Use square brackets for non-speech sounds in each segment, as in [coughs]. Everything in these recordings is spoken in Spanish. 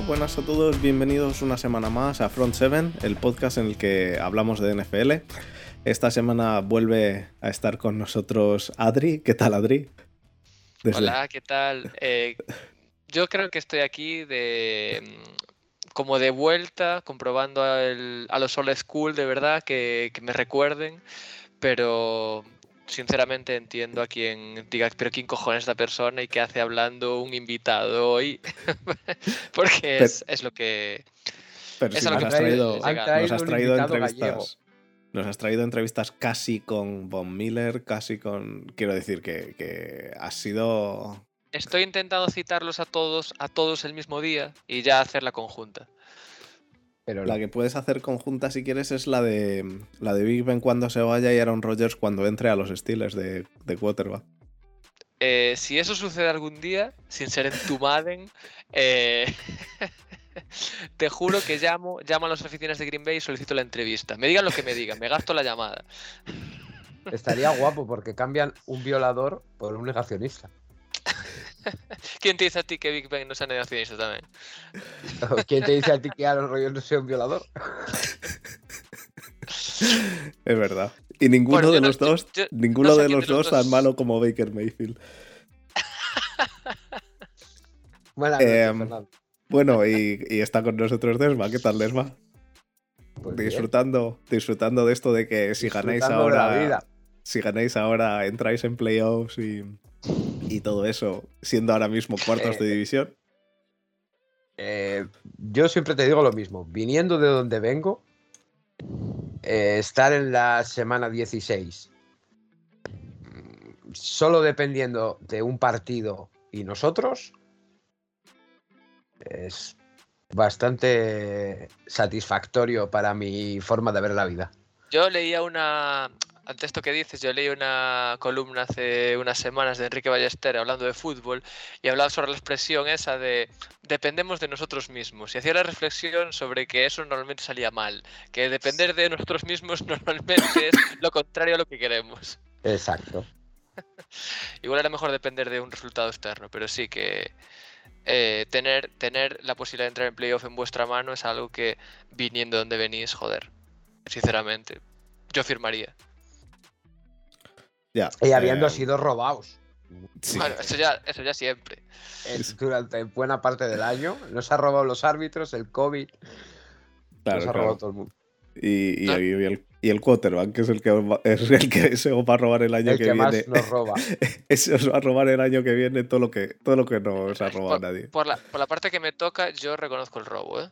Buenas a todos, bienvenidos una semana más a Front 7, el podcast en el que hablamos de NFL. Esta semana vuelve a estar con nosotros Adri. ¿Qué tal, Adri? Hola, ¿qué tal? Eh, yo creo que estoy aquí de mm, como de vuelta, comprobando a los old school de verdad, que me recuerden, pero sinceramente entiendo a quien diga, pero ¿quién cojones es esta persona y qué hace hablando un invitado hoy? [laughs] Porque es, lo que... Pero si nos, has traído, nos has traído entrevistas... Nos has traído entrevistas casi con Von Miller, casi con... Quiero decir que, que has sido... Estoy intentando citarlos a todos, a todos el mismo día y ya hacer la conjunta. Pero la que puedes hacer conjunta si quieres es la de la de Big Ben cuando se vaya y Aaron Rodgers cuando entre a los Steelers de, de quarterback. Eh, si eso sucede algún día, sin ser en tu Madden, eh, [laughs] te juro que llamo, llamo a las oficinas de Green Bay y solicito la entrevista. Me digan lo que me digan, me gasto la llamada. Estaría guapo porque cambian un violador por un negacionista. [laughs] ¿Quién te dice a ti que Big Bang no sea negacionista también? ¿Quién te dice a ti que Aaron Rodgers no sea un violador? es verdad. Y ninguno de los dos, ninguno de los dos tan malo como Baker Mayfield. [laughs] Em, bueno, y, está con nosotros Desma. ¿Qué tal, Desma? Pues disfrutando, disfrutando de esto de que si ganáis ahora. Si ganáis ahora, entráis en playoffs y, y todo eso, siendo ahora mismo cuartos de eh, división? Eh, yo siempre te digo lo mismo, viniendo de donde vengo, eh, estar en la semana 16, solo dependiendo de un partido y nosotros, es bastante satisfactorio para mi forma de ver la vida. Yo leía una, ante esto que dices, yo leí una columna hace unas semanas de Enrique Ballester hablando de fútbol y hablaba sobre la expresión esa de dependemos de nosotros mismos. Y hacía la reflexión sobre que eso normalmente salía mal, que depender de nosotros mismos [laughs] normalmente es lo contrario a lo que queremos. Exacto. [laughs] Igual era mejor depender de un resultado externo, pero sí que eh, tener, tener la posibilidad de entrar en playoff en vuestra mano es algo que viniendo de donde venís, joder, sinceramente, yo firmaría. Y habiendo eh, sido robados. Bueno, eso ya, eso ya siempre. durante buena parte del año. Nos ha robado los árbitros, el COVID. nos ha robado todo el mundo. Y, el, y, el, quarterback, que es el que, [laughs] es el que se va a robar el año que, viene. Más nos roba. [laughs] Ese os va a robar el año que viene todo lo que, todo lo que no os ha robado nadie. Por la, por la parte que me toca, yo reconozco el robo, ¿eh?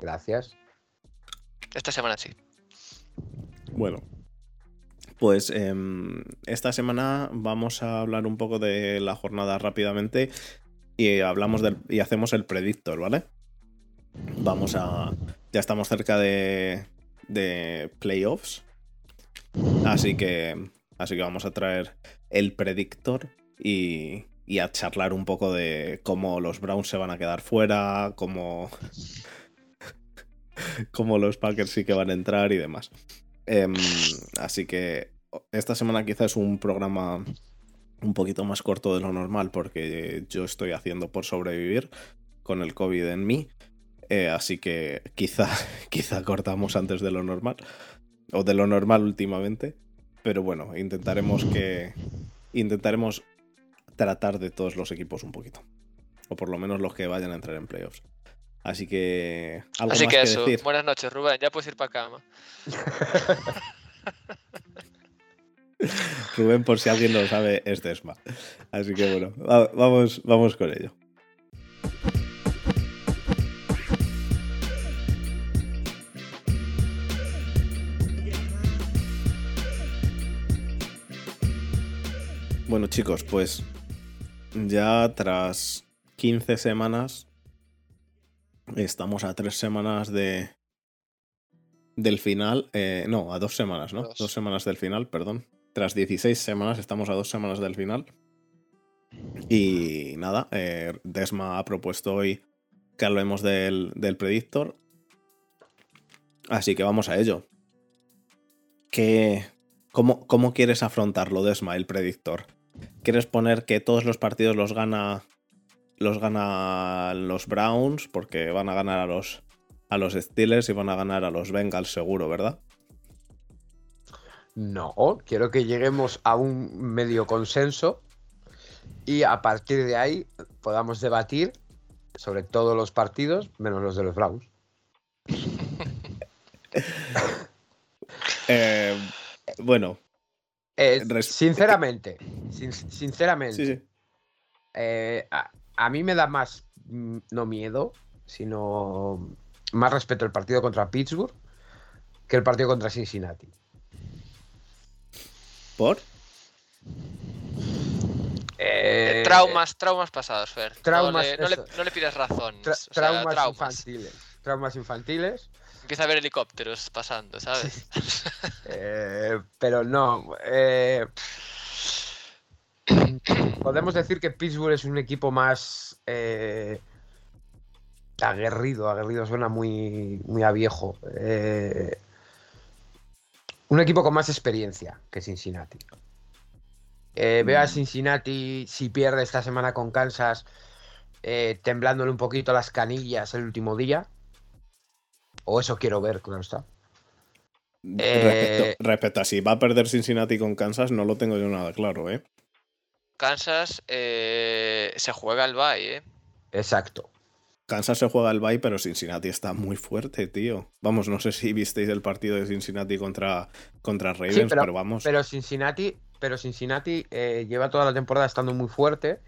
Gracias. Esta semana sí. Bueno, pues em, esta semana vamos a hablar un poco de la jornada rápidamente y hablamos y hacemos el predictor, ¿vale? Vamos a. Ya estamos cerca de, de playoffs. Así que. Así que vamos a traer el predictor y, y a charlar un poco de cómo los Browns se van a quedar fuera, cómo. [laughs] cómo los Packers sí que van a entrar y demás. Em, así que esta semana quizás un programa un poquito más corto de lo normal porque yo estoy haciendo por sobrevivir con el COVID en mí. Eh, así que quizá, [laughs] quizá cortamos antes de lo normal. O de lo normal últimamente. Pero bueno, intentaremos que. Intentaremos tratar de todos los equipos un poquito. O por lo menos los que vayan a entrar en playoffs. Así que. Así que, eso. Buenas noches, Rubén. Ya puedes ir para cama. [laughs] Rubén, por si alguien lo sabe, es Desma. Así que bueno, vamos, vamos con ello. Bueno chicos, pues ya tras 15 semanas Estamos a tres semanas de del final. Eh, no, a dos semanas, ¿no? Dos. semanas del final, perdón. Tras 16 semanas, estamos a dos semanas del final. Y nada, eh, Desma ha propuesto hoy que hablemos del, del predictor. Así que vamos a ello. ¿Qué, cómo, ¿Cómo quieres afrontarlo, Desma, el predictor? ¿Quieres poner que todos los partidos los gana los ganan los Browns porque van a ganar a los, a los Steelers y van a ganar a los Bengals seguro, ¿verdad? No, quiero que lleguemos a un medio consenso y a partir de ahí podamos debatir sobre todos los partidos, menos los de los Browns. [laughs] Eh, bueno. Eh, sinceramente, sinceramente, eh, a, mí me da más, mm, no miedo, sino más respeto el partido contra Pittsburgh que el partido contra Cincinnati. ¿Por? traumas, traumas pasados, Fer. Traumas, no, le, pides razón. traumas, infantiles. Traumas infantiles. Empieza a ver helicópteros pasando, ¿sabes? [laughs] Eh, pero no. Eh, podemos decir que Pittsburgh es un equipo más eh, aguerrido. Aguerrido suena muy, muy a viejo. un equipo con más experiencia que Cincinnati. veo a mm. Cincinnati, si pierde esta semana con Kansas, temblándole un poquito las canillas el último día. O eso quiero ver, claro está. Eh, respecto, a si va a perder Cincinnati con Kansas, no lo tengo yo nada claro, ¿eh? Kansas eh, se juega el bye, ¿eh? Exacto. Kansas se juega el bye, pero Cincinnati está muy fuerte, tío. Vamos, no sé si visteis el partido de Cincinnati contra, contra Ravens, pero, vamos. Pero Cincinnati, pero Cincinnati eh, lleva toda la temporada estando muy fuerte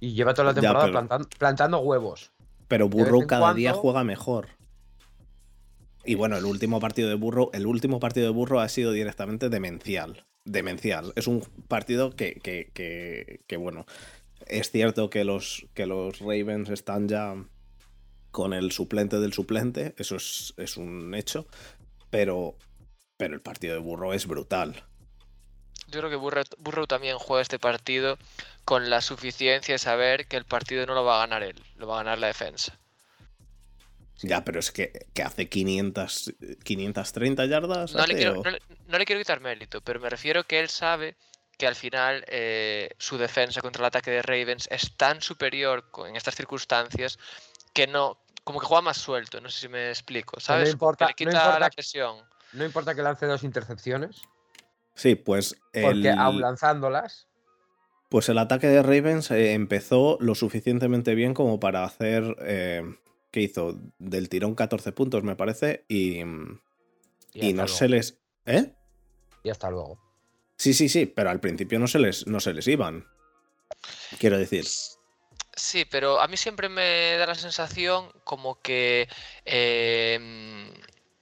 y lleva toda la temporada plantando, huevos. Pero Burrow cada día juega mejor. Y bueno, el último partido de Burro, el último partido de Burro ha sido directamente demencial. Demencial. Es un partido que, que, bueno, es cierto que los, que los Ravens están ya con el suplente del suplente, eso es, es un hecho, pero, pero el partido de Burro es brutal. Yo creo que Burro, también juega este partido con la suficiencia de saber que el partido no lo va a ganar él, lo va a ganar la defensa. Ya, pero es que, hace 500, 530 yardas. No, le quiero, no, le quiero, quitar mérito, pero me refiero que él sabe que al final eh, su defensa contra el ataque de Ravens es tan superior en estas circunstancias que no, como que juega más suelto, no sé si me explico, ¿sabes? No importa, le quita la presión. No importa que lance dos intercepciones. Sí, pues. Porque aún lanzándolas. Pues el ataque de Ravens eh, empezó lo suficientemente bien como para hacer eh, que hizo del tirón 14 puntos, me parece, y, y, no se les... ¿Eh? Y hasta luego. Sí, sí, sí, pero al principio no se les, no se les iban. Quiero decir. Sí, pero a mí siempre me da la sensación como que eh,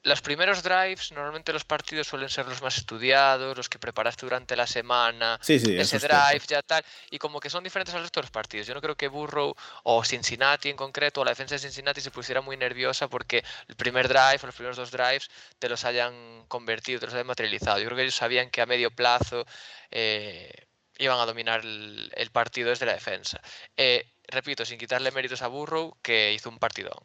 los primeros drives, normalmente los partidos suelen ser los más estudiados, los que preparaste durante la semana, ese drive ya tal, y como que son diferentes al resto de los partidos. Yo no creo que Burrow o Cincinnati en concreto, o la defensa de Cincinnati se pusiera muy nerviosa porque el primer drive o los primeros dos drives te los hayan convertido, te los hayan materializado. Yo creo que ellos sabían que a medio plazo eh, iban a dominar el, partido desde la defensa. Eh, repito, sin quitarle méritos a Burrow, que hizo un partidón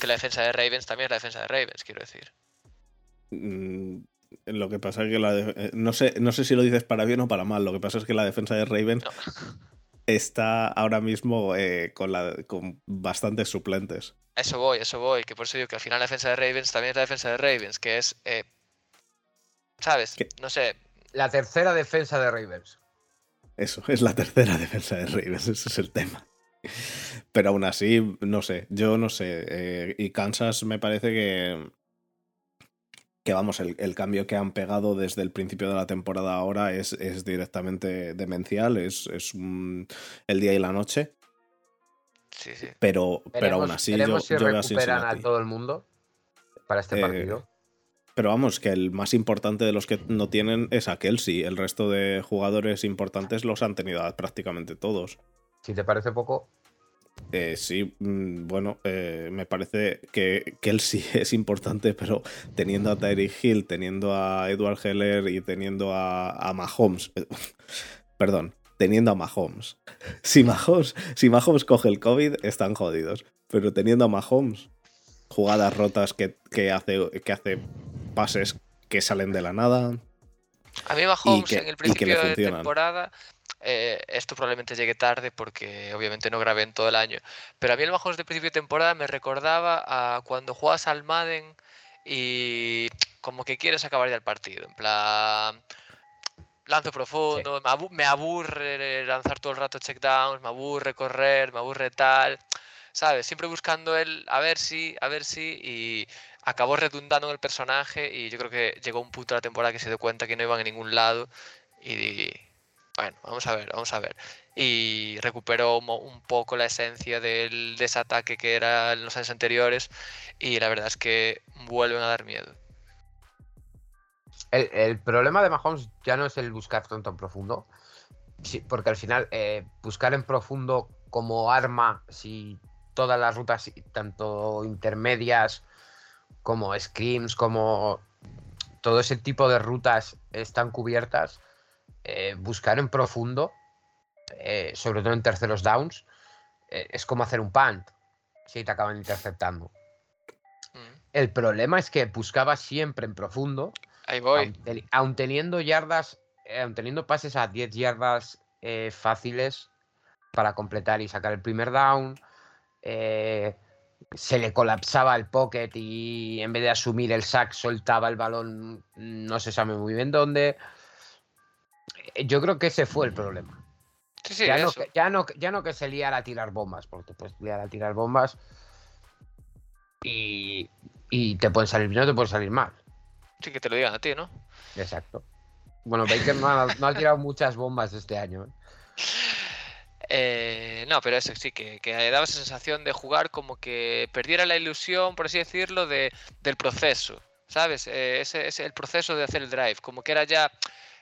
que la defensa de Ravens también es la defensa de Ravens, quiero decir. Mm, lo que pasa es que la eh, no, sé, no sé si lo dices para bien o para mal. Lo que pasa es que la defensa de Ravens [laughs] está ahora mismo eh, con, la, con bastantes suplentes. Eso voy, eso voy. Que por eso digo que al final la defensa de Ravens también es la defensa de Ravens, que es. Eh, ¿Sabes? No sé. La tercera defensa de Ravens. Eso, es la tercera [laughs] defensa de Ravens, ese es el tema. Pero aún así, no sé, yo no sé. Eh, y Kansas me parece que. Que vamos, el, cambio que han pegado desde el principio de la temporada ahora es, es directamente demencial, es, es el día y la noche. Sí, sí. Pero, pero aún así, yo, si recuperan a todo el mundo para este eh, partido. Pero vamos, que el más importante de los que no tienen es a Kelsey. El resto de jugadores importantes los han tenido prácticamente todos. Si te parece poco. Eh, sí, mm, bueno, eh, me parece que, él sí es importante, pero teniendo a Tyreek Hill, teniendo a Edward Heller y teniendo a, Mahomes, [laughs] perdón, teniendo a Mahomes. [laughs] Si Mahomes, si Mahomes coge el COVID, están jodidos. Pero teniendo a Mahomes, jugadas rotas que, hace, que hace pases que salen de la nada. A mí Mahomes en el principio de temporada eh, esto probablemente llegue tarde porque obviamente no grabé en todo el año. Pero a mí el Mahomes de principio de temporada me recordaba a cuando juegas al Madden y como que quieres acabar ya el partido. En plan, lanzo profundo, me, aburre lanzar todo el rato checkdowns, me aburre correr, me aburre tal. ¿Sabes? Siempre buscando el a ver si, a ver si, y acabó redundando en el personaje y yo creo que llegó un punto de la temporada que se dio cuenta que no iban a ningún lado y bueno, vamos a ver, vamos a ver. Y recuperó un poco la esencia del desataque que era en los años anteriores y la verdad es que vuelven a dar miedo. El, problema de Mahomes ya no es el buscar tanto en profundo, porque al final eh, buscar en profundo como arma, si todas las rutas, tanto intermedias como screams, como todo ese tipo de rutas están cubiertas, eh, buscar en profundo, eh, sobre todo en terceros downs, eh, es como hacer un punt si te acaban interceptando. Mm. El problema es que buscaba siempre en profundo. Ahí voy. Aun, teniendo yardas, aun teniendo pases a 10 yardas fáciles para completar y sacar el primer down, se le colapsaba el pocket y en vez de asumir el sack soltaba el balón, no se sabe muy bien dónde. Eh, yo creo que ese fue el problema. ya, no, ya, no, ya, no, que se liara a tirar bombas, porque te puedes liar a tirar bombas y, y te pueden salir bien o te pueden salir mal. Sí, que te lo digan a ti, ¿no? Exacto. Bueno, Baker no ha, tirado muchas bombas este año. ¿eh? Eh, no, pero eso sí, que, que, daba esa sensación de jugar como que perdiera la ilusión, por así decirlo, de, del proceso, ¿sabes? ese es el proceso de hacer el drive, como que era ya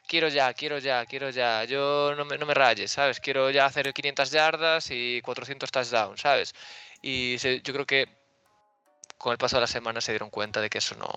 quiero ya, quiero ya, quiero ya. Yo no me, no me rayes, ¿sabes? Quiero ya hacer 500 yardas y 400 touchdowns, ¿sabes? Y yo creo que con el paso de la semana se dieron cuenta de que eso no.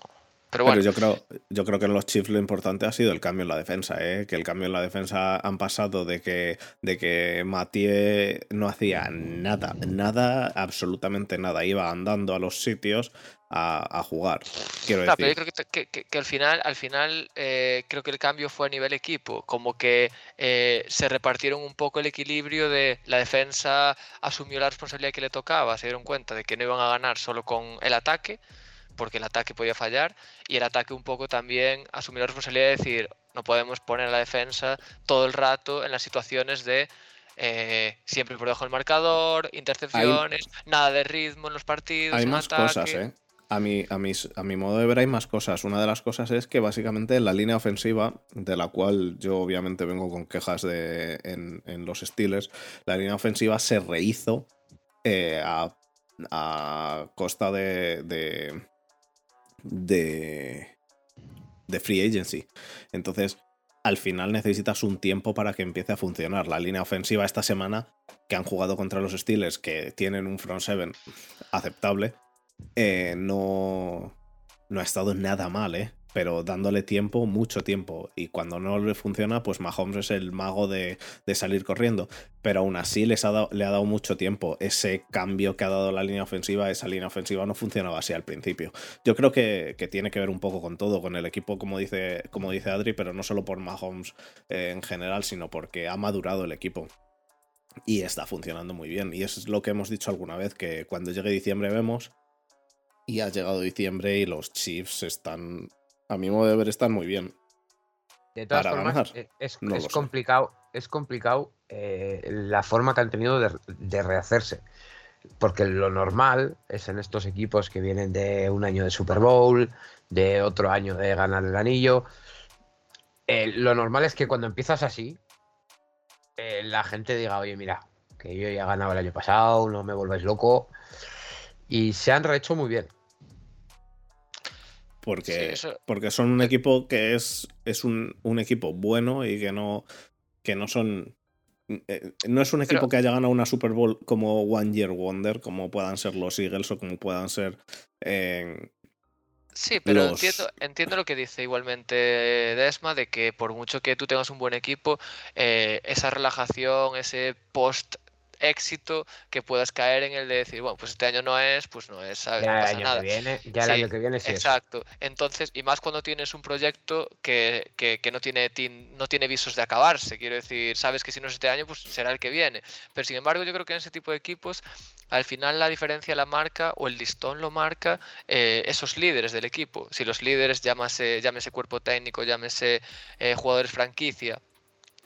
Pero bueno. yo creo, yo creo que en los Chiefs lo importante ha sido el cambio en la defensa, ¿eh? que el cambio en la defensa han pasado de que, de que Mathieu no hacía nada, nada, absolutamente nada. Iba andando a los sitios a, jugar. Quiero decir. Pero yo creo que, al final, al final eh, creo que el cambio fue a nivel equipo, como que eh, se repartieron un poco el equilibrio de la defensa asumió la responsabilidad que le tocaba, se dieron cuenta de que no iban a ganar solo con el ataque, porque el ataque podía fallar, y el ataque un poco también asumió la responsabilidad de decir, no podemos poner a la defensa todo el rato en las situaciones de eh, siempre por debajo del marcador, intercepciones, nada de ritmo en los partidos. Hay más cosas, ¿eh? A mi, a, a mi modo de ver hay más cosas. Una de las cosas es que básicamente la línea ofensiva, de la cual yo obviamente vengo con quejas de, en, los Steelers, la línea ofensiva se rehizo eh, a, costa de, de, de, de free agency. Entonces, al final necesitas un tiempo para que empiece a funcionar. La línea ofensiva esta semana, que han jugado contra los Steelers, que tienen un front seven aceptable, eh, no, no ha estado nada mal, ¿eh? Pero dándole tiempo, mucho tiempo. Y cuando no le funciona, pues Mahomes es el mago de, salir corriendo. Pero aún así les ha le ha dado mucho tiempo. Ese cambio que ha dado la línea ofensiva, esa línea ofensiva no funcionaba así al principio. Yo creo que, tiene que ver un poco con todo, con el equipo, como dice, como dice Adri, pero no solo por Mahomes eh, en general, sino porque ha madurado el equipo y está funcionando muy bien. Y eso es lo que hemos dicho alguna vez, que cuando llegue diciembre vemos y ha llegado diciembre y los Chiefs están, a mi modo de ver, están muy bien. De todas formas, eh, es, complicado, es complicado eh, la forma que han tenido de, rehacerse. Porque lo normal es en estos equipos que vienen de un año de Super Bowl, de otro año de ganar el anillo. Eh, lo normal es que cuando empiezas así, la gente diga, oye, mira, que yo ya he ganado el año pasado, no me volváis loco. Y se han rehecho muy bien porque, porque son un equipo que es, es un, equipo bueno y que no, que no son... Eh, no es un equipo que haya ganado una Super Bowl como One Year Wonder, como puedan ser los Eagles o como puedan ser... sí, pero entiendo, entiendo lo que dice igualmente Desma, de que por mucho que tú tengas un buen equipo, eh, esa relajación, ese post éxito que puedas caer en el de decir, bueno, pues este año no es, pues no es, ¿sabes? Ya no el año nada. que viene, ya el año que viene sí es. Exacto. Entonces, y más cuando tienes un proyecto que, que- que no, tiene, tin- no tiene visos de acabarse. Quiero decir, sabes que si no es este año, pues será el que viene. Pero sin embargo, yo creo que en ese tipo de equipos, al final la diferencia la marca o el listón lo marca eh, esos líderes del equipo. Si los líderes, llámase, llámese cuerpo técnico, llámese eh, jugadores franquicia,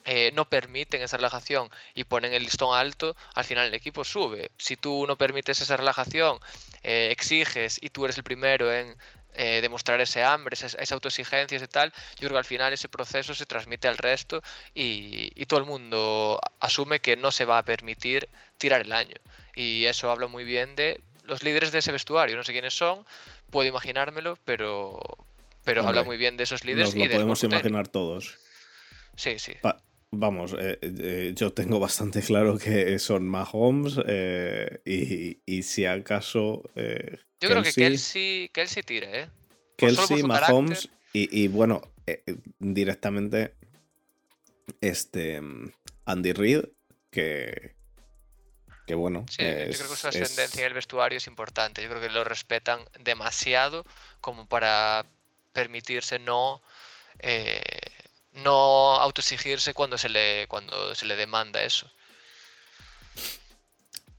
eh, no permiten esa relajación y ponen el listón alto, al final el equipo sube. Si tú no permites esa relajación, eh, exiges y tú eres el primero en eh, demostrar ese hambre, esa, esa autoexigencia, ese tal, yo creo que al final ese proceso se transmite al resto y, y todo el mundo asume que no se va a permitir tirar el año. Y eso habla muy bien de los líderes de ese vestuario. No sé quiénes son, puedo imaginármelo, pero, pero habla muy bien de esos líderes Nos y lo podemos imaginar todos. Sí, sí. Pa- Vamos, eh, eh, yo tengo bastante [laughs] claro que son Mahomes eh, y, y si acaso Yo creo que Kelsey, Kelsey, Kelsey tira, ¿eh? Por- Kelsey, Mahomes y, y bueno, directamente este Andy Reid, que, que bueno, Sí, yo creo que su ascendencia es- en el vestuario es importante. Yo creo que lo respetan demasiado como para permitirse no, eh, no autoexigirse cuando se le, cuando se le demanda eso.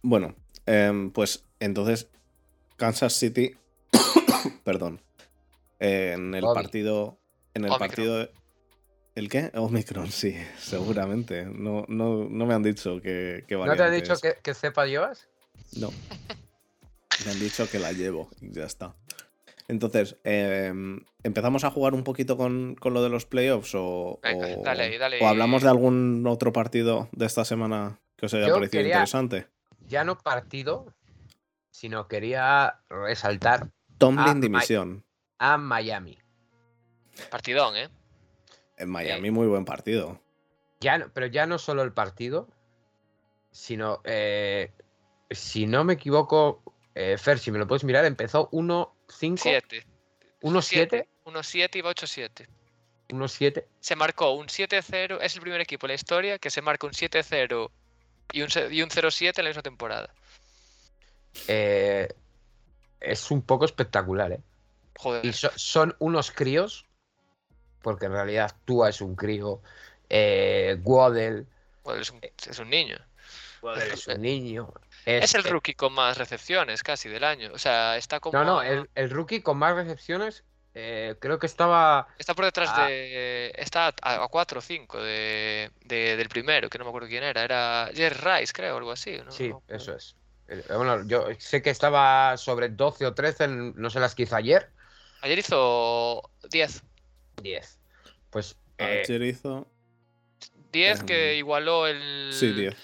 Bueno, em, pues entonces Kansas City, [coughs] perdón, en el partido, en el Omicron. partido, ¿el qué? Omicron, sí, [laughs] seguramente. No, no, no me han dicho que, que ¿No te ha variante dicho es. que, que cepa llevas? No. [laughs] Me han dicho que la llevo y ya está. Entonces, em, ¿empezamos a jugar un poquito con, con lo de los playoffs o, Venga, o- dale dale o hablamos de algún otro partido de esta semana que os haya Yo parecido quería- interesante? Ya no partido, sino quería resaltar Tomlin dimisión. a Miami. Partidón, ¿eh? En Miami, muy buen partido. Ya no- pero ya no solo el partido, sino, eh, si no me equivoco, eh, Fer, si me lo puedes mirar, empezó 1-5, 7. 1-7, 1-7 y va 8-7. 1-7. Se marcó un 7-0, es el primer equipo en la historia que se marca un 7-0 y un, y un 0-7 en la misma temporada. eh, es un poco espectacular, ¿eh? Joder. Y so- son unos críos, porque en realidad Tua es un crío, eh, es, un, es un niño. Waddle es un niño. Es el eh, rookie con más recepciones casi del año. O sea, está como. No, no, el, el rookie con más recepciones, eh, creo que estaba Está por detrás de. Está a 4 o 5 de, de- del primero, que no me acuerdo quién era. Era Jerry Rice, creo, algo así. ¿no? Sí, No- eso es. Eh, Bueno, yo sé que estaba sobre 12 o 13, en- no sé las que hizo ayer. Ayer hizo 10. 10. Pues eh, Ayer hizo. 10 que Em, igualó el. Sí, 10.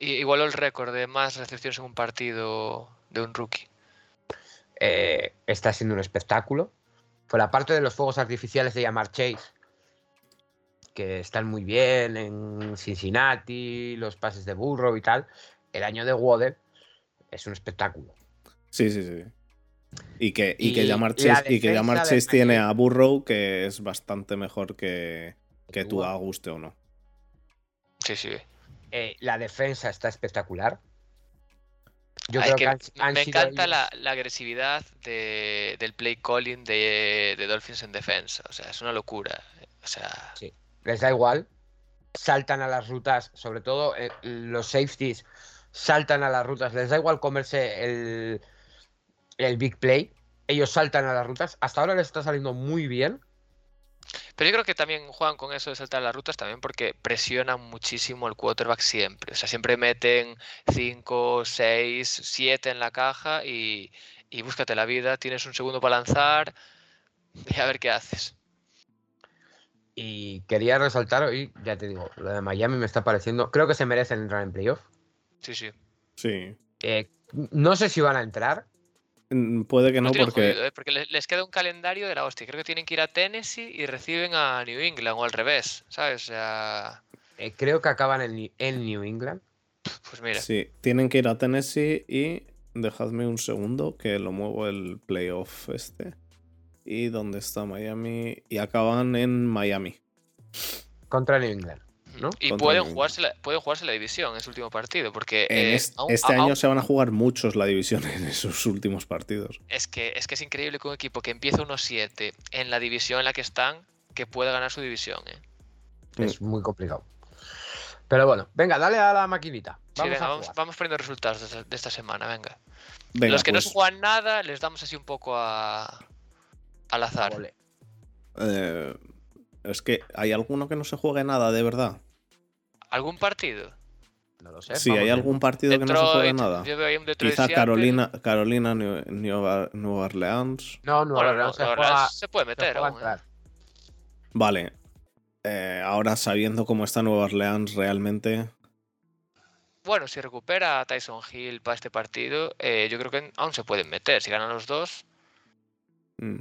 Igualó el récord de más recepciones en un partido de un rookie. eh, está siendo un espectáculo. Por la parte de los fuegos artificiales de llamar Chase, que están muy bien en Cincinnati, los pases de Burrow y tal, el año de Waddle es un espectáculo. Sí, sí, sí. Y que, y que Jamar Chase, y que Jamar Chase tiene a Burrow, que es bastante mejor que, que tú a guste o no. Sí, sí. Eh, la defensa está espectacular. Yo Ah, creo es que que, han- me han me sido encanta la, la agresividad de- del play calling de, de Dolphins en defensa. O sea, es una locura. O sea, les da igual, saltan a las rutas, sobre todo eh, los safeties saltan a las rutas, les da igual comerse el, el big play, ellos saltan a las rutas, hasta ahora les está saliendo muy bien, Pero yo creo que también juegan con eso de saltar las rutas también porque presionan muchísimo el quarterback siempre. O sea, siempre meten 5, 6, 7 en la caja y, y búscate la vida. Tienes un segundo para lanzar y a ver qué haces. y quería resaltar hoy, ya te digo, lo de Miami me está pareciendo, creo que se merecen entrar en playoff, Sí, sí. Sí. Eh, no sé si van a entrar, Puede que Lo no, porque. jodido, ¿eh? porque les, queda un calendario de la hostia. Creo que tienen que ir a Tennessee y reciben a New England o al revés, ¿sabes? O sea, eh, creo que acaban en, en New England, pues mira. Sí, tienen que ir a Tennessee y dejadme un segundo que lo muevo el playoff este. ¿Y dónde está Miami? Y acaban en Miami. contra New England. Mm. ¿no? Y pueden jugarse, la, pueden jugarse la división en su último partido, porque eh, es- aún- este aún- año se van a jugar muchos la división [laughs] en esos últimos partidos. es, que, es que es increíble que un equipo que empieza 1-7 en la división en la que están, que pueda ganar su división. ¿eh? Es muy complicado. Pero bueno, venga, dale a la maquinita. Sí, Vamos venga, a vamos, poniendo resultados de esta, de esta semana, venga. Venga, Los que no pues, se juegan nada, les damos así un poco a, al azar. Eh, es que hay alguno que no se juegue nada, de verdad. ¿Algún partido? No lo sé. Sí, hay viendo. algún partido que no se juegue Detroit, nada. Yo veo ahí un Detroit Quizá. Carolina, Carolina, New- Nueva, Nueva Orleans. No, no, no, se, juega, puede meter. juega aún, ¿eh? Vale. Eh, ahora sabiendo cómo está Nueva Orleans realmente. Bueno, si recupera a Tyson Hill para este partido, eh, yo creo que aún se pueden meter. Si ganan los dos. mm.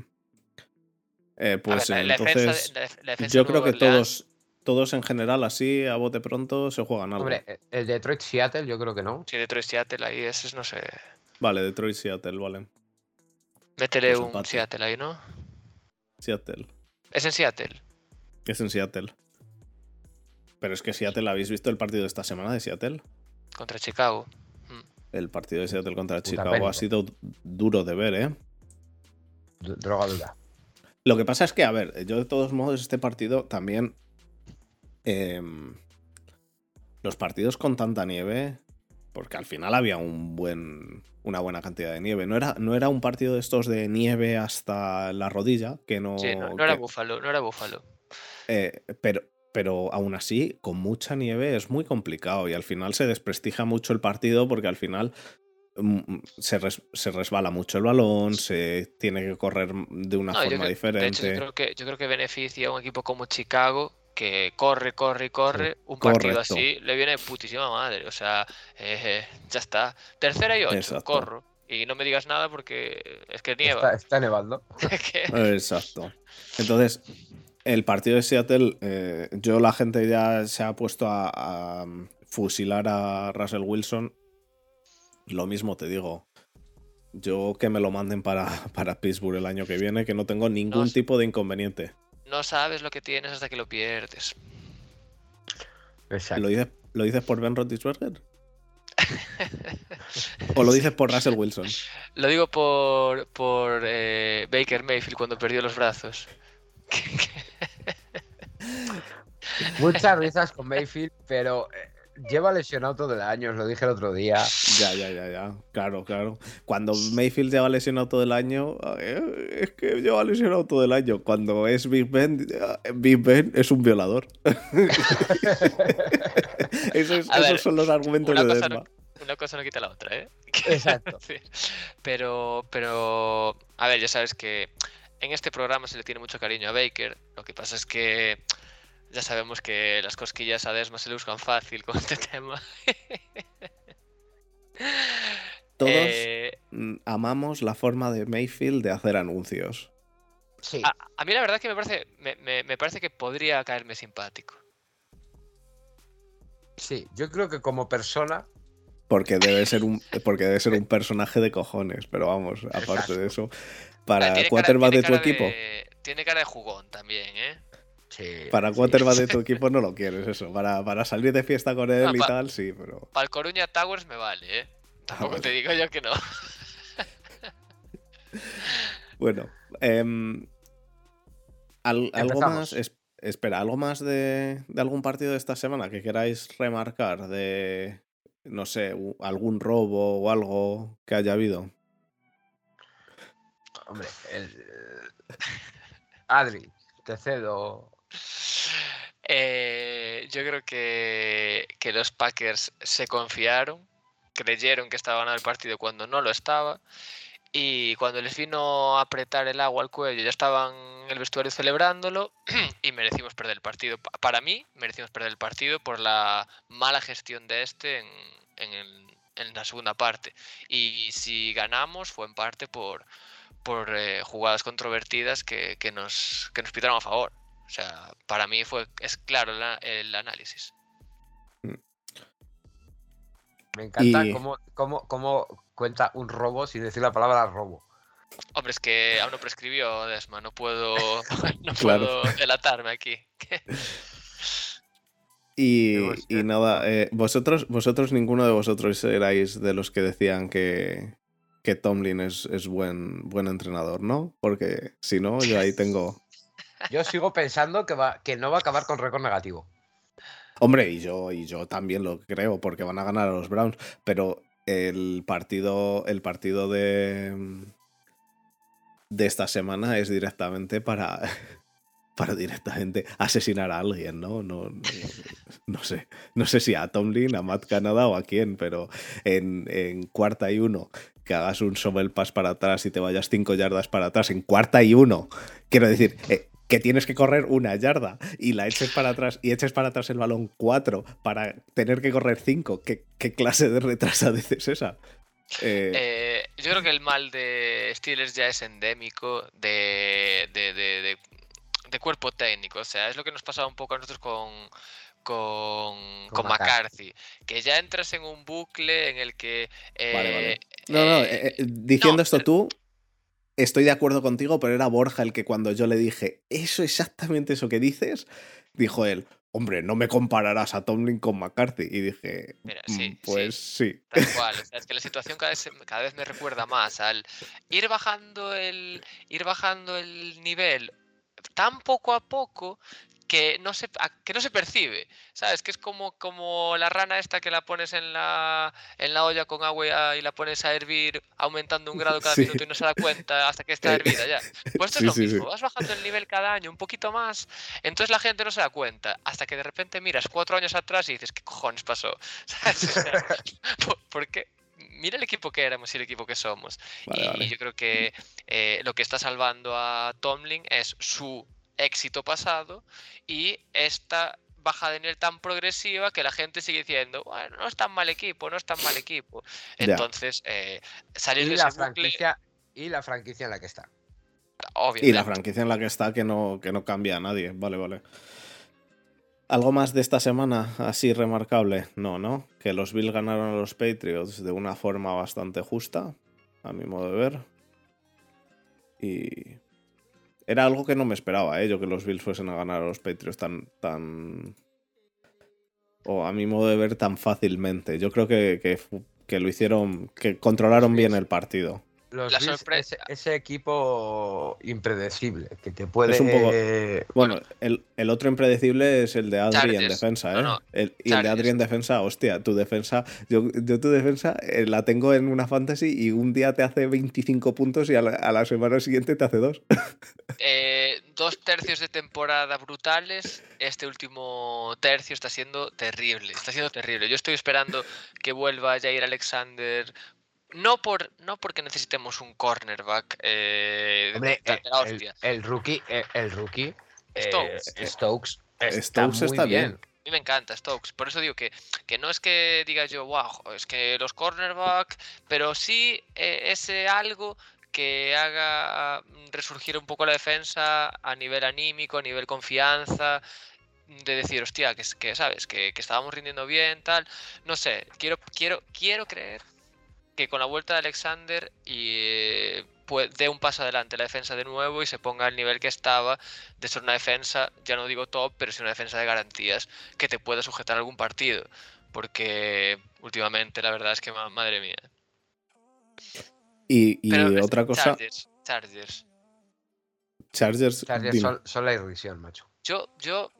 Eh, pues ver, la- la entonces. defensa de- la- la defensa yo creo que Nueva Orleans- todos, todos en general, así, a bote pronto, se juegan algo. Hombre, el Detroit Seattle, yo creo que no. Si Detroit Seattle ahí, ese es, no sé. Vale, Detroit, Seattle, vale. Métele Pues un empate. Seattle ahí, ¿no? Seattle. Es en Seattle. Es en Seattle. Pero es que Seattle, ¿habéis visto el partido de esta semana de Seattle? Contra Chicago. El partido de Seattle contra Puta Chicago pena. ha sido duro de ver, ¿eh? Droga dura. Lo que pasa es que, a ver, yo de todos modos este partido también... em, los partidos con tanta nieve, porque al final había un buen, una buena cantidad de nieve. No era, no era un partido de estos de nieve hasta la rodilla, que no... Sí, no, no era que- Buffalo, no era Buffalo. eh, pero, pero aún así, con mucha nieve es muy complicado y al final se desprestigia mucho el partido porque al final mm, se, res- se resbala mucho el balón, se tiene que correr de una No, forma creo- diferente. De hecho, yo creo, que, yo creo que beneficia a un equipo como Chicago que corre, corre corre. un correcto. partido así le viene de putísima madre. O sea, eh, ya está. Tercera y ocho, Exacto. corro. Y no me digas nada porque es que nieva. está nevando. [laughs] Exacto. Entonces, el partido de Seattle, eh, yo la gente ya se ha puesto a, a fusilar a Russell Wilson. Lo mismo te digo. Yo que me lo manden para, [laughs] para Pittsburgh el año que viene, que no tengo ningún No, sí. tipo de inconveniente. No sabes lo que tienes hasta que lo pierdes. Exacto. ¿Lo dices, ¿Lo dices por Ben Roethlisberger? ¿O lo dices por Russell Wilson? [laughs] Lo digo por, por eh, Baker Mayfield cuando perdió los brazos. [laughs] Muchas risas con Mayfield, pero eh, lleva lesionado todo el año, os lo dije el otro día. Ya, ya, ya, ya. Claro, claro. Cuando Mayfield lleva lesionado todo el año, eh, es que lleva lesionado todo el año. Cuando es Big Ben, eh, Big Ben es un violador. [laughs] esos, ver, son los argumentos de Desma. Una cosa no quita la otra, ¿eh? [laughs] Exacto. Pero, pero, a ver, ya sabes que en este programa se le tiene mucho cariño a Baker. Lo que pasa es que ya sabemos que las cosquillas a Desma se le buscan fácil con este [laughs] tema. Todos Eh, mm, amamos la forma de Mayfield de hacer anuncios. Sí. a, a mí la verdad que me parece, me, me- me parece que podría caerme simpático. Sí, yo creo que como persona, Porque debe ser un, [laughs] porque debe ser un personaje de cojones. Pero vamos, aparte de eso, para quarterback de tu equipo. Tiene cara de jugón también, ¿eh? Sí, Para sí. quarterback de tu [laughs] equipo no lo quieres, eso. Para, para salir de fiesta con él Ah, y pa- tal, sí, pero. Para el Coruña Towers me vale, ¿eh? Tampoco bueno. te digo yo que no. [laughs] Bueno. em, al- algo más. es- espera, ¿algo más de, de algún partido de esta semana que queráis remarcar? De. No sé, algún robo o algo que haya habido. Hombre, el... [laughs] Adri, te cedo. Eh, yo creo que, que los Packers se confiaron, creyeron que estaba ganando el partido cuando no lo estaba. Y cuando les vino a apretar el agua al cuello, ya estaban en el vestuario celebrándolo [clears throat] y merecimos perder el partido. Pa- Para mí, merecimos perder el partido por la mala gestión de este en, en el- en la segunda parte. Y si ganamos, fue en parte por, por eh, jugadas controvertidas que, que nos, que nos pitaron a favor. O sea, para mí fue es claro la- el análisis. Me encanta Y- cómo, cómo, cómo cuenta un robo sin decir la palabra robo. Hombre, es que aún no prescribió Desma, no puedo, [laughs] no Claro. puedo delatarme aquí. [laughs] Y, nada, eh, vosotros, vosotros, ninguno de vosotros erais de los que decían que, que Tomlin es, es buen, buen entrenador, ¿no? Porque si no, yo ahí tengo. Yo sigo pensando que, va, que no va a acabar con récord negativo. Hombre, y yo, y yo también lo creo, porque van a ganar a los Browns. Pero el partido, el partido de, de esta semana es directamente para, [laughs] para directamente asesinar a alguien, ¿no? No, no, sé. No sé si a Tomlin, a Matt Canada o a quién, pero en, cuarta y uno, que hagas un el pass para atrás y te vayas cinco yardas para atrás en cuarta y uno. Quiero decir, eh, que tienes que correr una yarda y la eches para atrás y eches para atrás el balón cuatro para tener que correr cinco. ¿Qué, clase de retrasadez es esa? Eh, eh, yo creo que el mal de Steelers ya es endémico de, de, cuerpo técnico. O sea, es lo que nos pasaba un poco a nosotros con, con, con, McCarthy. Que ya entras en un bucle en el que. vale, vale. Eh, no, no, diciendo esto tú, estoy de acuerdo contigo, pero era Borja el que cuando yo le dije, eso exactamente eso que dices, dijo él, hombre, no me compararás a Tomlin con McCarthy. Y dije, mm, pues sí. Tal [laughs] cual. es que la situación cada vez, cada vez me recuerda más al ir bajando el, ir bajando el nivel tan poco a poco que no se, que no se percibe, ¿sabes? Que es como, como la rana esta que la pones en la, en la olla con agua y la pones a hervir aumentando un grado [laughs] cada minuto y no se da cuenta hasta que está hervida ya. [laughs] Pues esto es lo mismo, vas bajando el nivel cada año un poquito más, entonces la gente no se da cuenta hasta que de repente miras cuatro años atrás y dices, ¿qué cojones pasó? [laughs] ¿Sabes? ¿Por qué? mira el equipo que éramos y el equipo que somos. y yo creo que eh, lo que está salvando a Tomlin es su éxito pasado y esta baja de nivel tan progresiva que la gente sigue diciendo, bueno, no es tan mal equipo, no es tan mal equipo. Entonces, eh, salir de la ese franquicia Y la franquicia en la que está. Y la franquicia en la que está que no, que no cambia a nadie. Vale, vale. ¿Algo más de esta semana así remarcable? No, ¿no? Que los Bills ganaron a los Patriots de una forma bastante justa, a mi modo de ver. Y era algo que no me esperaba, ¿eh? yo que los Bills fuesen a ganar a los Patriots tan, tan... O a mi modo de ver tan fácilmente. Yo creo que, que, que lo hicieron, que controlaron bien el partido los ese, equipo impredecible que te puede. Es un poco... bueno, el, el, otro impredecible es el de Adri en defensa, ¿eh? el, y el de Adri en defensa, hostia, tu defensa. Yo, yo tu defensa eh, la tengo en una fantasy y un día te hace 25 puntos y a la, semana siguiente te hace dos. [laughs] Eh, dos tercios de temporada brutales. Este último tercio está siendo terrible. Está siendo terrible. Yo estoy esperando que vuelva Jair Alexander no, por, no porque necesitemos un cornerback eh, Hombre, El, rookie, el, rookie Stokes, está, muy bien. A mí me encanta Stokes, por eso digo que, que no es que diga yo, wow, es que los cornerbacks, pero sí eh, ese algo que haga resurgir un poco la defensa a nivel anímico, a nivel confianza, de decir, hostia, que, que sabes, que, que estábamos rindiendo bien, tal. No sé, quiero, quiero, quiero creer que con la vuelta de Alexander y eh, dé un paso adelante la defensa de nuevo y se ponga al nivel que estaba de ser una defensa, ya no digo top, pero sí una defensa de garantías que te pueda sujetar algún partido. Porque últimamente la verdad es que madre mía. Y, otra cosa. Chargers. Chargers. Chargers, son, la irrisión, macho. Yo, yo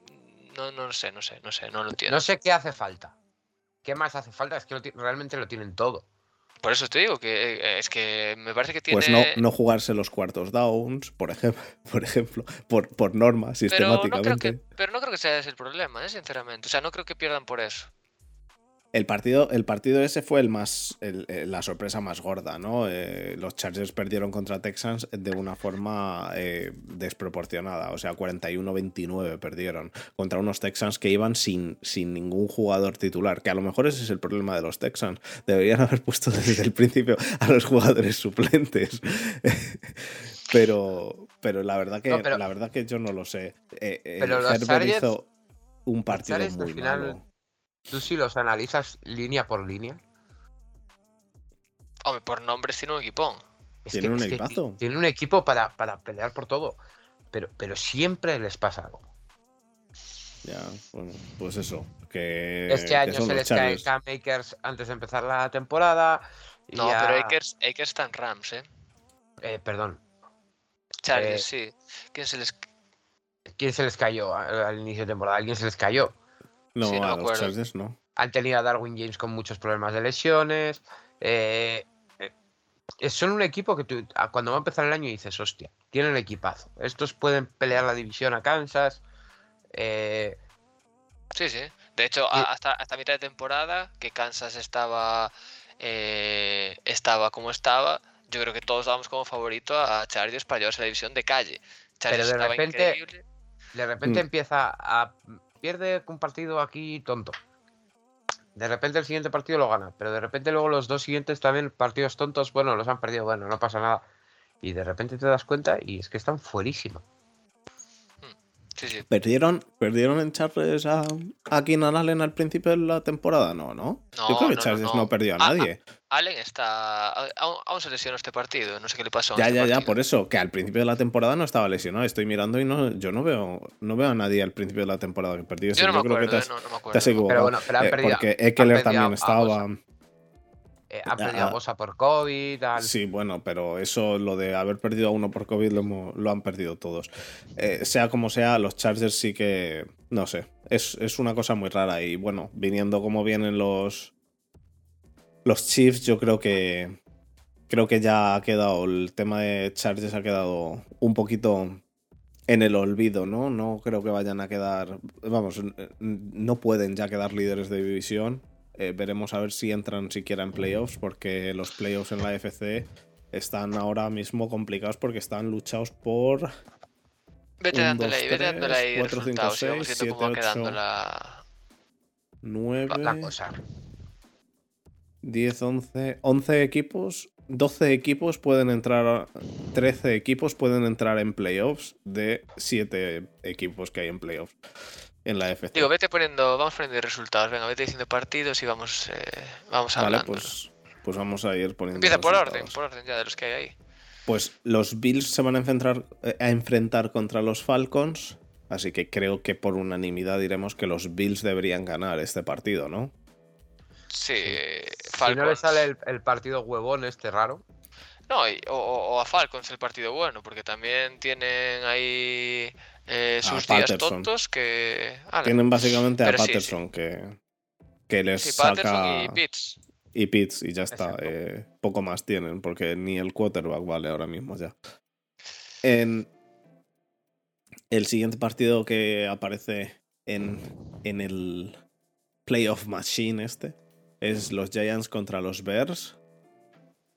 no, no sé, no sé, no sé, no lo entiendo. No sé qué hace falta. ¿Qué más hace falta? Es que realmente lo tienen todo. Por eso te digo que eh, es que me parece que tiene. Pues no, no jugarse los cuartos downs, por ejemplo, [laughs] por ejemplo, por, por norma, sistemáticamente. Pero no, creo que, sea ese el problema, ¿eh? sinceramente. O sea, no creo que pierdan por eso. El partido, el partido ese fue el más la sorpresa más gorda, ¿no? Eh, los Chargers perdieron contra Texans de una forma eh, desproporcionada, o sea, 41-29 perdieron contra unos Texans que iban sin, sin ningún jugador titular, que a lo mejor ese es el problema de los Texans. Deberían haber puesto desde el principio a los jugadores suplentes. [laughs] pero, pero la verdad que la verdad que yo no lo sé. Eh, pero Herbert hizo un partido muy malo ¿Tú si los analizas línea por línea? Hombre, por nombres tiene un equipo. tiene un equipazo. tiene un equipo para, para, pelear por todo. Pero, pero siempre les pasa algo. Ya, bueno, pues eso. Que, Este año se les cae Chargers. Cam Akers antes de empezar la temporada. y No, ya- pero Akers, Akers está en Rams, ¿eh? eh, perdón, Chargers, Eh, sí. ¿Quién se les.? ¿quién se les cayó al, al inicio de temporada? ¿Alguien se les cayó? No, Sí, no me a los acuerdo. Chargers no. Han tenido a Darwin James con muchos problemas de lesiones. eh, eh, son un equipo que tú, a- cuando va a empezar el año dices, hostia, tienen equipazo. Estos pueden pelear la división a Kansas. eh, Sí, sí. De hecho, hasta, hasta mitad de temporada, que Kansas estaba, eh, estaba como estaba, yo creo que todos dábamos como favorito a Chargers para llevarse la división de calle. Chargers de estaba repente- increíble. de repente Mm. empieza a. Pierde un partido aquí tonto. De repente el siguiente partido lo gana. Pero de repente luego los dos siguientes también partidos tontos, bueno, los han perdido, bueno, no pasa nada. Y de repente te das cuenta y es que están fuerísima. Sí, sí. ¿Perdieron, ¿Perdieron en Chargers a, a Keenan Allen al principio de la temporada? No, ¿no? Yo creo que no, no, Chargers no, no. perdió a nadie. Allen está. Aún, aún se lesionó este partido. No sé qué le pasó. ya, este ya, ya, partido. por eso, que al principio de la temporada no estaba lesionado. Estoy mirando y no, yo no veo, no veo a nadie al principio de la temporada que perdió. Yo no me creo acuerdo, que te has. Pero bueno, pero han Eh, perdido- porque Eckler también estaba. Eh, han perdido Ah, a Bosa por COVID. Sí, bueno, pero eso, lo de haber perdido a uno por COVID, lo, hemos- lo han perdido todos. Eh, sea como sea, los Chargers sí que. No sé. Es, es una cosa muy rara. Y bueno, viniendo como vienen los. Los Chiefs, yo creo que. Creo que ya ha quedado. El tema de Chargers ha quedado un poquito en el olvido, ¿no? No creo que vayan a quedar. Vamos, no pueden ya quedar líderes de división. Eh, veremos a ver si entran siquiera en playoffs, porque los playoffs en la FC están ahora mismo complicados porque están luchados por Vete un, dándole dos, ahí, vete dándole tres, ahí cuatro, cinco, resultados. y vamos seis, viendo cómo va siete, quedando ocho. la. 9, la, la cosa. 10, 11, 11 equipos, 12 equipos pueden entrar, 13 equipos pueden entrar en playoffs de 7 equipos que hay en playoffs en la FC. Digo, vete poniendo. Vamos poniendo resultados. Venga, vete diciendo partidos y vamos, eh, vamos vale, hablando. pues, pues vamos a ir poniendo. Empieza por resultados. orden, por orden ya de los que hay ahí. Pues los Bills se van a enfrentar, eh, a enfrentar contra los Falcons. Así que creo que por unanimidad diremos que los Bills deberían ganar este partido, ¿no? Sí, Si Falcons. no le sale el, el partido huevón este raro. No, y- o- o a Falcons el partido bueno, porque también tienen ahí eh, sus días tontos que. Tienen básicamente a Pero sí, sí. Patterson que, que les sí, saca. y Pitts. y Pitts y ya está. Eh, poco más tienen, porque ni el quarterback vale ahora mismo ya. En el siguiente partido que aparece en, en el playoff machine este es los Giants contra los Bears.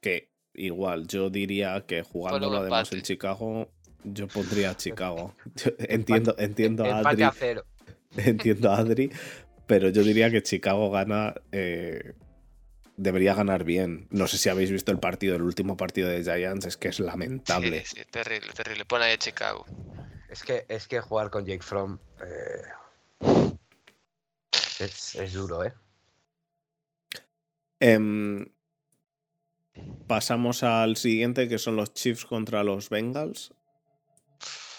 Que igual, yo diría que jugándolo además en. Chicago, yo pondría a Chicago. [laughs] Yo entiendo, entiendo a Adri, a cero. [laughs] entiendo a Adri, pero yo diría que Chicago gana. eh, debería ganar bien. No sé si habéis visto el partido, el último partido de Giants, es que es lamentable. Sí, sí, terrible, terrible. Pon ahí a Chicago. Es que, es que jugar con Jake Fromm eh, es, es duro, ¿eh? Em, pasamos al siguiente, que son los Chiefs contra los Bengals.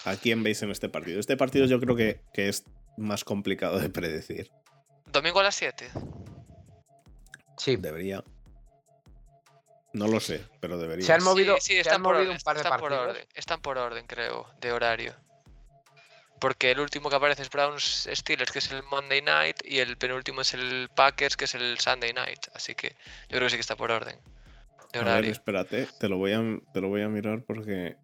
¿A quién veis en este partido? Este partido yo creo que, que es más complicado de predecir. Domingo a las 7. Sí. Debería. No lo sé, pero debería. Se han movido, sí, sí, se están han por movido orden, un par de están por partidos. orden, están por orden, creo, de horario. Porque el último que aparece es Browns Steelers, que es el Monday Night, y el penúltimo es el Packers, que es el Sunday Night. Así que yo creo que sí que está por orden. De A ver, horario. espérate, te lo voy a, te lo voy a mirar porque.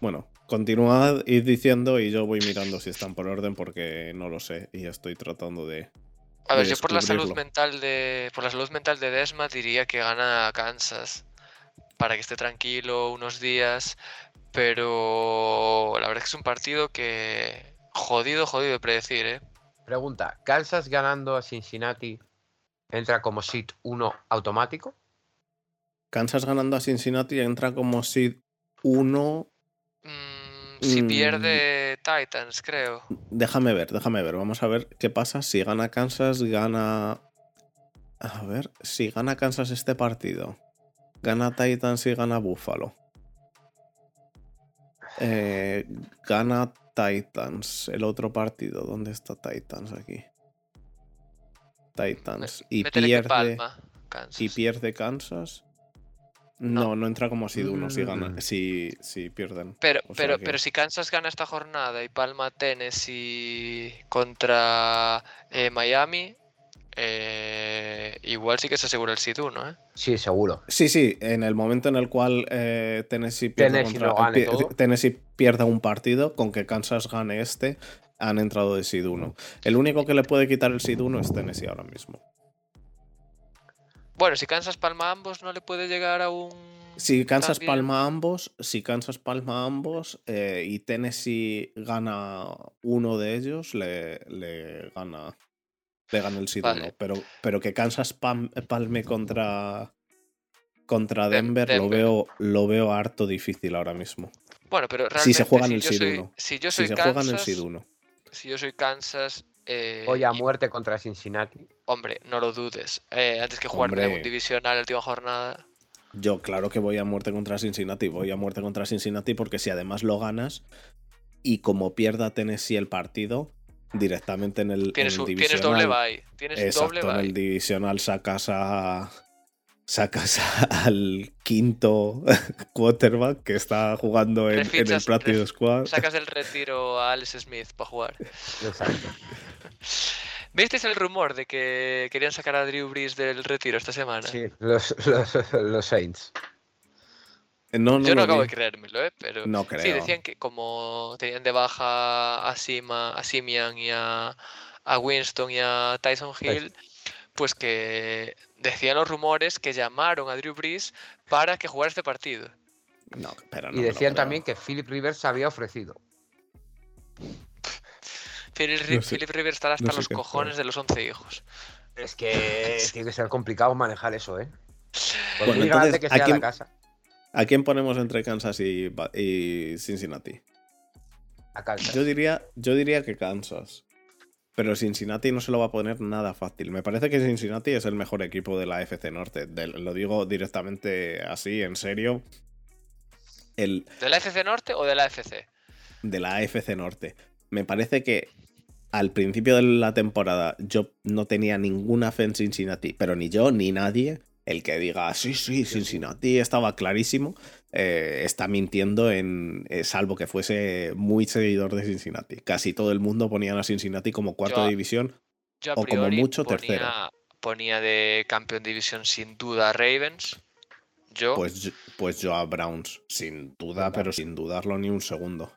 Bueno, continuad ir diciendo y yo voy mirando si están por orden porque no lo sé y estoy tratando de. A ver, de yo por la salud mental de. Por la salud mental de Desma diría que gana Kansas. Para que esté tranquilo unos días. Pero la verdad es que es un partido que. Jodido, jodido de predecir, eh. Pregunta, ¿Kansas ganando a Cincinnati entra como sit 1 automático? Kansas ganando a Cincinnati entra como seed 1. Mm, si Mm. pierde Titans, creo. Déjame ver, déjame ver. Vamos a ver qué pasa. Si gana Kansas, gana. A ver, si gana Kansas este partido. Gana Titans y gana Buffalo. Eh, gana Titans. El otro partido. ¿Dónde está Titans aquí? Titans. Y pierde. Y pierde Kansas. No. No, no entra como seed 1 si, gana, Mm. si, si pierden. Pero, O sea pero, que- pero si Kansas gana esta jornada y Palma Tennessee contra eh, Miami, eh, igual sí que se asegura el seed 1, ¿eh? Sí, seguro. Sí, sí, en el momento en el cual eh, Tennessee, pierda Tennessee contra- no gane pi- todo. Tennessee pierda un partido, con que Kansas gane este, han entrado de seed 1. El único que le puede quitar el seed 1 es Tennessee ahora mismo. Bueno, si Kansas Palma ambos, no le puede llegar a un. Si Kansas También. palma ambos, si Kansas palma ambos eh, y Tennessee gana uno de ellos, le, le gana le gana el seed Vale. 1. Pero, pero que Kansas palme contra contra Dem- Denver, Lo, Denver. veo, lo veo harto difícil ahora mismo. Bueno, pero realmente. Si se juegan el yo seed soy- 1. Si yo Si soy se Kansas. juegan el seed 1. Si yo soy Kansas. Eh, Hoy a y- muerte contra Cincinnati. Hombre, no lo dudes. Eh, antes que jugarme Hombre. un divisional la última jornada. Yo, claro que voy a muerte contra Cincinnati. Voy a muerte contra Cincinnati porque si además lo ganas y como pierda Tennessee el partido, directamente en el, Tienes, en el un- tienes doble divisional- bye. Tienes Exacto, doble en el bye. divisional sacas a. Sacas [laughs] al quinto [laughs] quarterback que está jugando en, en el practice ref- squad. Sacas del retiro a Alex Smith para jugar. Exacto. ¿Visteis el rumor de que querían sacar a Drew Brees del retiro esta semana? Sí, los, los, los Saints. No, no, Yo no acabo vi. de creérmelo, ¿eh? Pero No sí, creo. decían que como tenían de baja a, Sima, a Simian y a, a Winston y a Tyson Hill, pues que decían los rumores que llamaron a Drew Brees para que jugara este partido. No, pero no y decían también que Philip Rivers se había ofrecido. Philip, No sé- Philip Rivers estará hasta no sé los qué cojones de los 11 hijos. Es que tiene que ser complicado manejar eso, ¿eh? Por Bueno, entonces, grande que ¿a sea quién- la casa. ¿A quién ponemos entre Kansas y, Cincinnati? A Kansas. Yo diría, yo diría que Kansas. Pero Cincinnati no se lo va a poner nada fácil. Me parece que Cincinnati es el mejor equipo de la FC Norte. De- lo digo directamente así, en serio. El ¿De la FC Norte o de la FC? de la AFC Norte. Me parece que al principio de la temporada yo no tenía ninguna fe en Cincinnati, pero ni yo ni nadie. El que diga, sí, sí, Cincinnati estaba clarísimo, eh, está mintiendo en. eh, salvo que fuese muy seguidor de Cincinnati. Casi todo el mundo ponían a Cincinnati como Yo- de división. Yo O como mucho, ponía, tercero. ponía de campeón de división sin duda a Ravens. Yo, Pues, yo- pues yo a Browns, sin duda, pero sin dudarlo ni un segundo.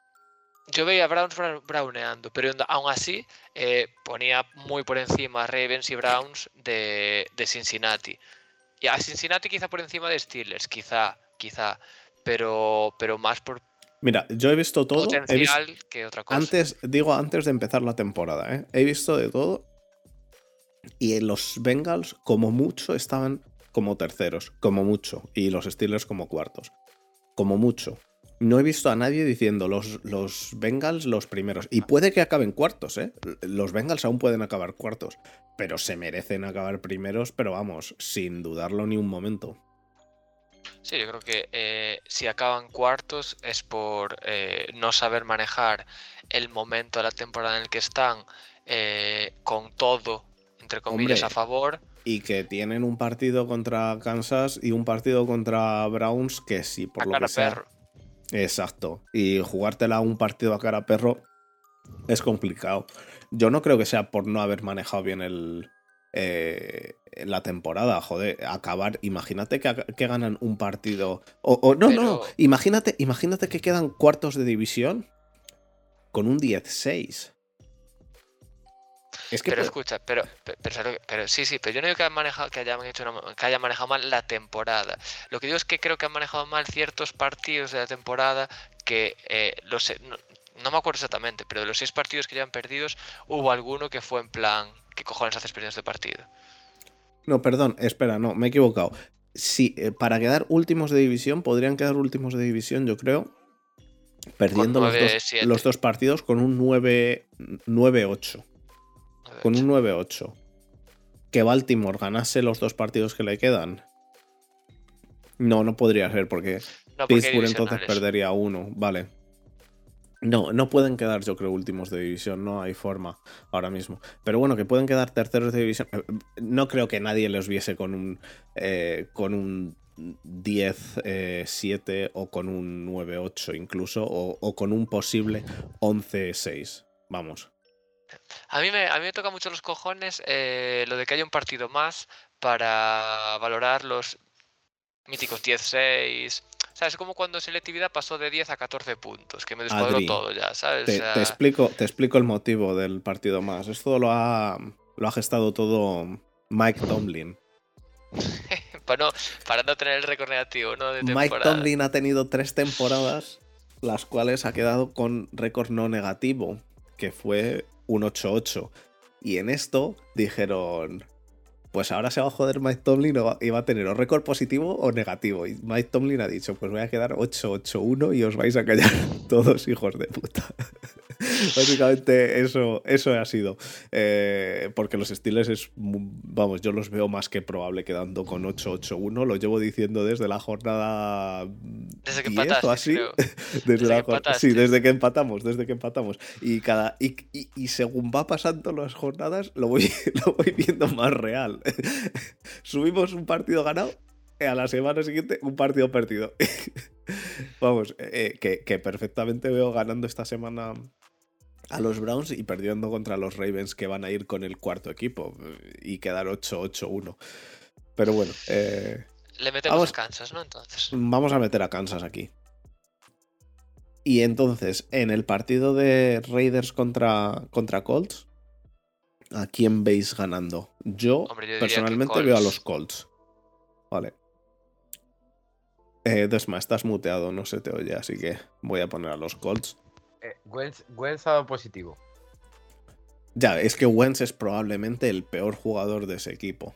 Yo veía a Browns browneando, pero aún así eh, ponía muy por encima a Ravens y Browns de, de Cincinnati. Y a Cincinnati quizá por encima de Steelers, quizá, quizá, pero, pero más por Mira, yo he visto todo. he visto- potencial que otra cosa. Antes, digo, antes de empezar la temporada, ¿eh? he visto de todo. Y los Bengals, como mucho, estaban como terceros, como mucho. Y los Steelers como cuartos, como mucho. No he visto a nadie diciendo los, los Bengals los primeros. Y puede que acaben cuartos, ¿eh? Los Bengals aún pueden acabar cuartos. Pero se merecen acabar primeros, pero vamos, sin dudarlo ni un momento. Sí, yo creo que eh, si acaban cuartos es por eh, no saber manejar el momento de la temporada en el que están eh, con todo, entre comillas, Hombre, a favor. Y que tienen un partido contra Kansas y un partido contra Browns que sí, por a lo que sea. perro. Exacto. Y jugártela un partido a cara perro es complicado. Yo no creo que sea por no haber manejado bien el, eh, la temporada. Joder, acabar. Imagínate que, que ganan un partido. O, o- no, no. Imagínate, imagínate que quedan cuartos de división con un 10-6. Es que Pero puede- escucha, pero, pe- pero, ¿sabes lo que- sí, sí, pero yo no digo que, han manejado, que, hayan hecho una- que hayan manejado mal la temporada. Lo que digo es que creo que han manejado mal ciertos partidos de la temporada que eh, los, no, no me acuerdo exactamente, pero de los seis partidos que llevan perdidos, hubo alguno que fue en plan, ¿qué cojones haces perdiendo este partido? No, perdón, espera, no, me he equivocado. Sí, eh, para quedar últimos de división, podrían quedar últimos de división, yo creo, perdiendo los, dos, 9-7. los dos partidos con un 9 9-8. Con un 9-8. Que Baltimore ganase los dos partidos que le quedan. No, no podría ser, porque No, porque Pittsburgh entonces perdería uno, vale. No, no pueden quedar, yo creo, últimos de división. No hay forma ahora mismo. Pero bueno, que pueden quedar terceros de división. Eh, no creo que nadie los viese con un, eh, con un 10-7 o con un 9-8 incluso. O, o, con un posible 11-6. Vamos. A mí, me, a mí me toca mucho los cojones eh, lo de que haya un partido más para valorar los míticos 10-6. ¿Sabes? Como cuando selectividad pasó de 10 a 14 puntos, que me descuadró todo ya, ¿sabes? Te, te, explico, te explico el motivo del partido más. Esto lo ha, lo ha gestado todo Mike Tomlin. [laughs] para, no, para no tener el récord negativo, ¿no? De Mike Tomlin ha tenido tres temporadas, las cuales ha quedado con récord no negativo, que fue un 8-8. Y en esto dijeron, pues ahora se va a joder Mike Tomlin y va a tener o récord positivo o negativo. Y Mike Tomlin ha dicho, pues voy a quedar 8-8-1 y os vais a callar [laughs] todos hijos de puta. [laughs] Básicamente eso, eso ha sido. Eh, porque los Steelers es, vamos, yo los veo más que probable quedando con 8-8-1. Lo llevo diciendo desde la jornada desde que 10 o así. [laughs] Desde, la sí, desde que empatamos, desde que empatamos. Y, cada, y, y, según va pasando las jornadas, lo voy, [laughs] lo voy viendo más real. Subimos un partido ganado a la semana siguiente un partido perdido. Vamos, eh, que, que, perfectamente veo ganando esta semana a los Browns y perdiendo contra los Ravens que van a ir con el cuarto equipo y quedar 8-8-1. Pero bueno. Eh, Le metemos vamos, a Kansas, ¿no? Entonces. Vamos a meter a Kansas aquí. Y entonces, en el partido de Raiders contra, contra Colts, ¿a quién veis ganando? Yo, Hombre, yo personalmente veo a los Colts. Vale. Eh, Desma, estás muteado, no se te oye, así que voy a poner a los Colts. Eh, Wentz, Wentz ha dado positivo. Ya, es que Wentz es probablemente el peor jugador de ese equipo.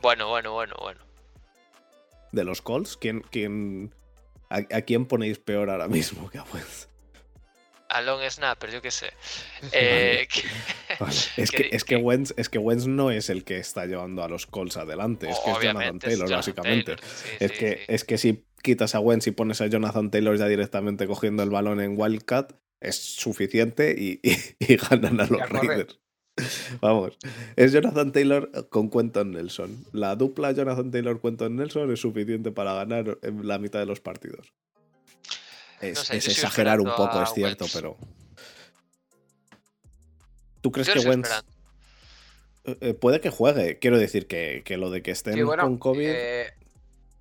Bueno, bueno, bueno, bueno. ¿De los Colts? ¿Quién, quién, a, a, quién ponéis peor ahora mismo que a Wentz? A Long Snapper, yo qué sé. [laughs] Eh, vale. [laughs] [laughs] Es, que, es, que Wentz, es que Wentz no es el que está llevando a los Colts adelante, es que es Jonathan Taylor, Jonathan básicamente. Taylor. Sí, es, sí, que, sí. es que si quitas a Wentz y pones a Jonathan Taylor ya directamente cogiendo el balón en Wildcat, es suficiente y, y, y ganan a los Raiders. Vamos, es Jonathan Taylor con Quentin Nelson. La dupla Jonathan Taylor-Quentin Nelson es suficiente para ganar en la mitad de los partidos. Es, No sé, es yo sigo exagerar un poco, es cierto, Wentz. pero. ¿Tú crees Yo que Wentz eh, eh, puede que juegue? Quiero decir que, que lo de que estén Sí, bueno, con COVID. eh,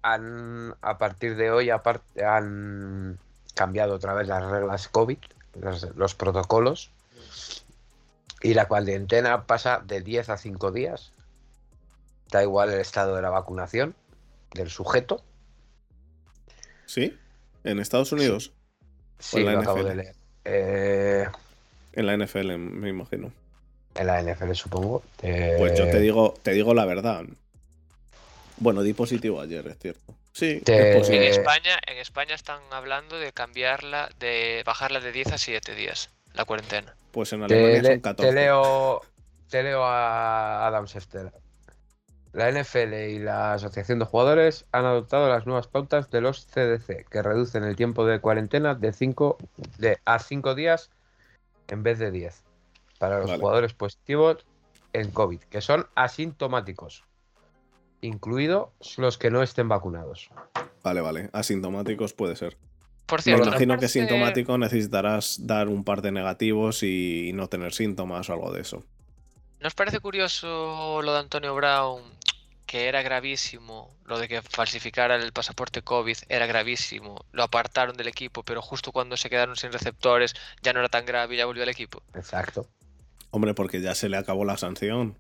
han, a partir de hoy apar- han cambiado otra vez las reglas COVID, los, los protocolos, y la cuarentena pasa de 10 a 5 días. Da igual el estado de la vacunación del sujeto. ¿Sí? ¿En Estados Unidos? Sí, la lo acabo NFL. de leer. Eh, En la NFL, me imagino. en la NFL, supongo. Eh, Pues yo te digo, te digo la verdad. Bueno, di positivo ayer, es cierto. Sí, es En España, en España están hablando de cambiarla, de bajarla de 10 a 7 días, la cuarentena. Pues en Alemania le- son 14. te leo, te leo a Adam Schefter. La NFL y la Asociación de Jugadores han adoptado las nuevas pautas de los CDC, que reducen el tiempo de cuarentena de 5 de, a 5 días en vez de 10 para los Vale. jugadores positivos en COVID, que son asintomáticos, incluidos los que no estén vacunados. Vale, vale. Asintomáticos puede ser. Por Me cierto, imagino ¿no que sintomático necesitarás dar un par de negativos y no tener síntomas o algo de eso. ¿No os parece curioso lo de Antonio Brown? Que era gravísimo, lo de que falsificara el pasaporte COVID era gravísimo. Lo apartaron del equipo, pero justo cuando se quedaron sin receptores ya no era tan grave y ya volvió al equipo. Exacto. Hombre, porque ya se le acabó la sanción.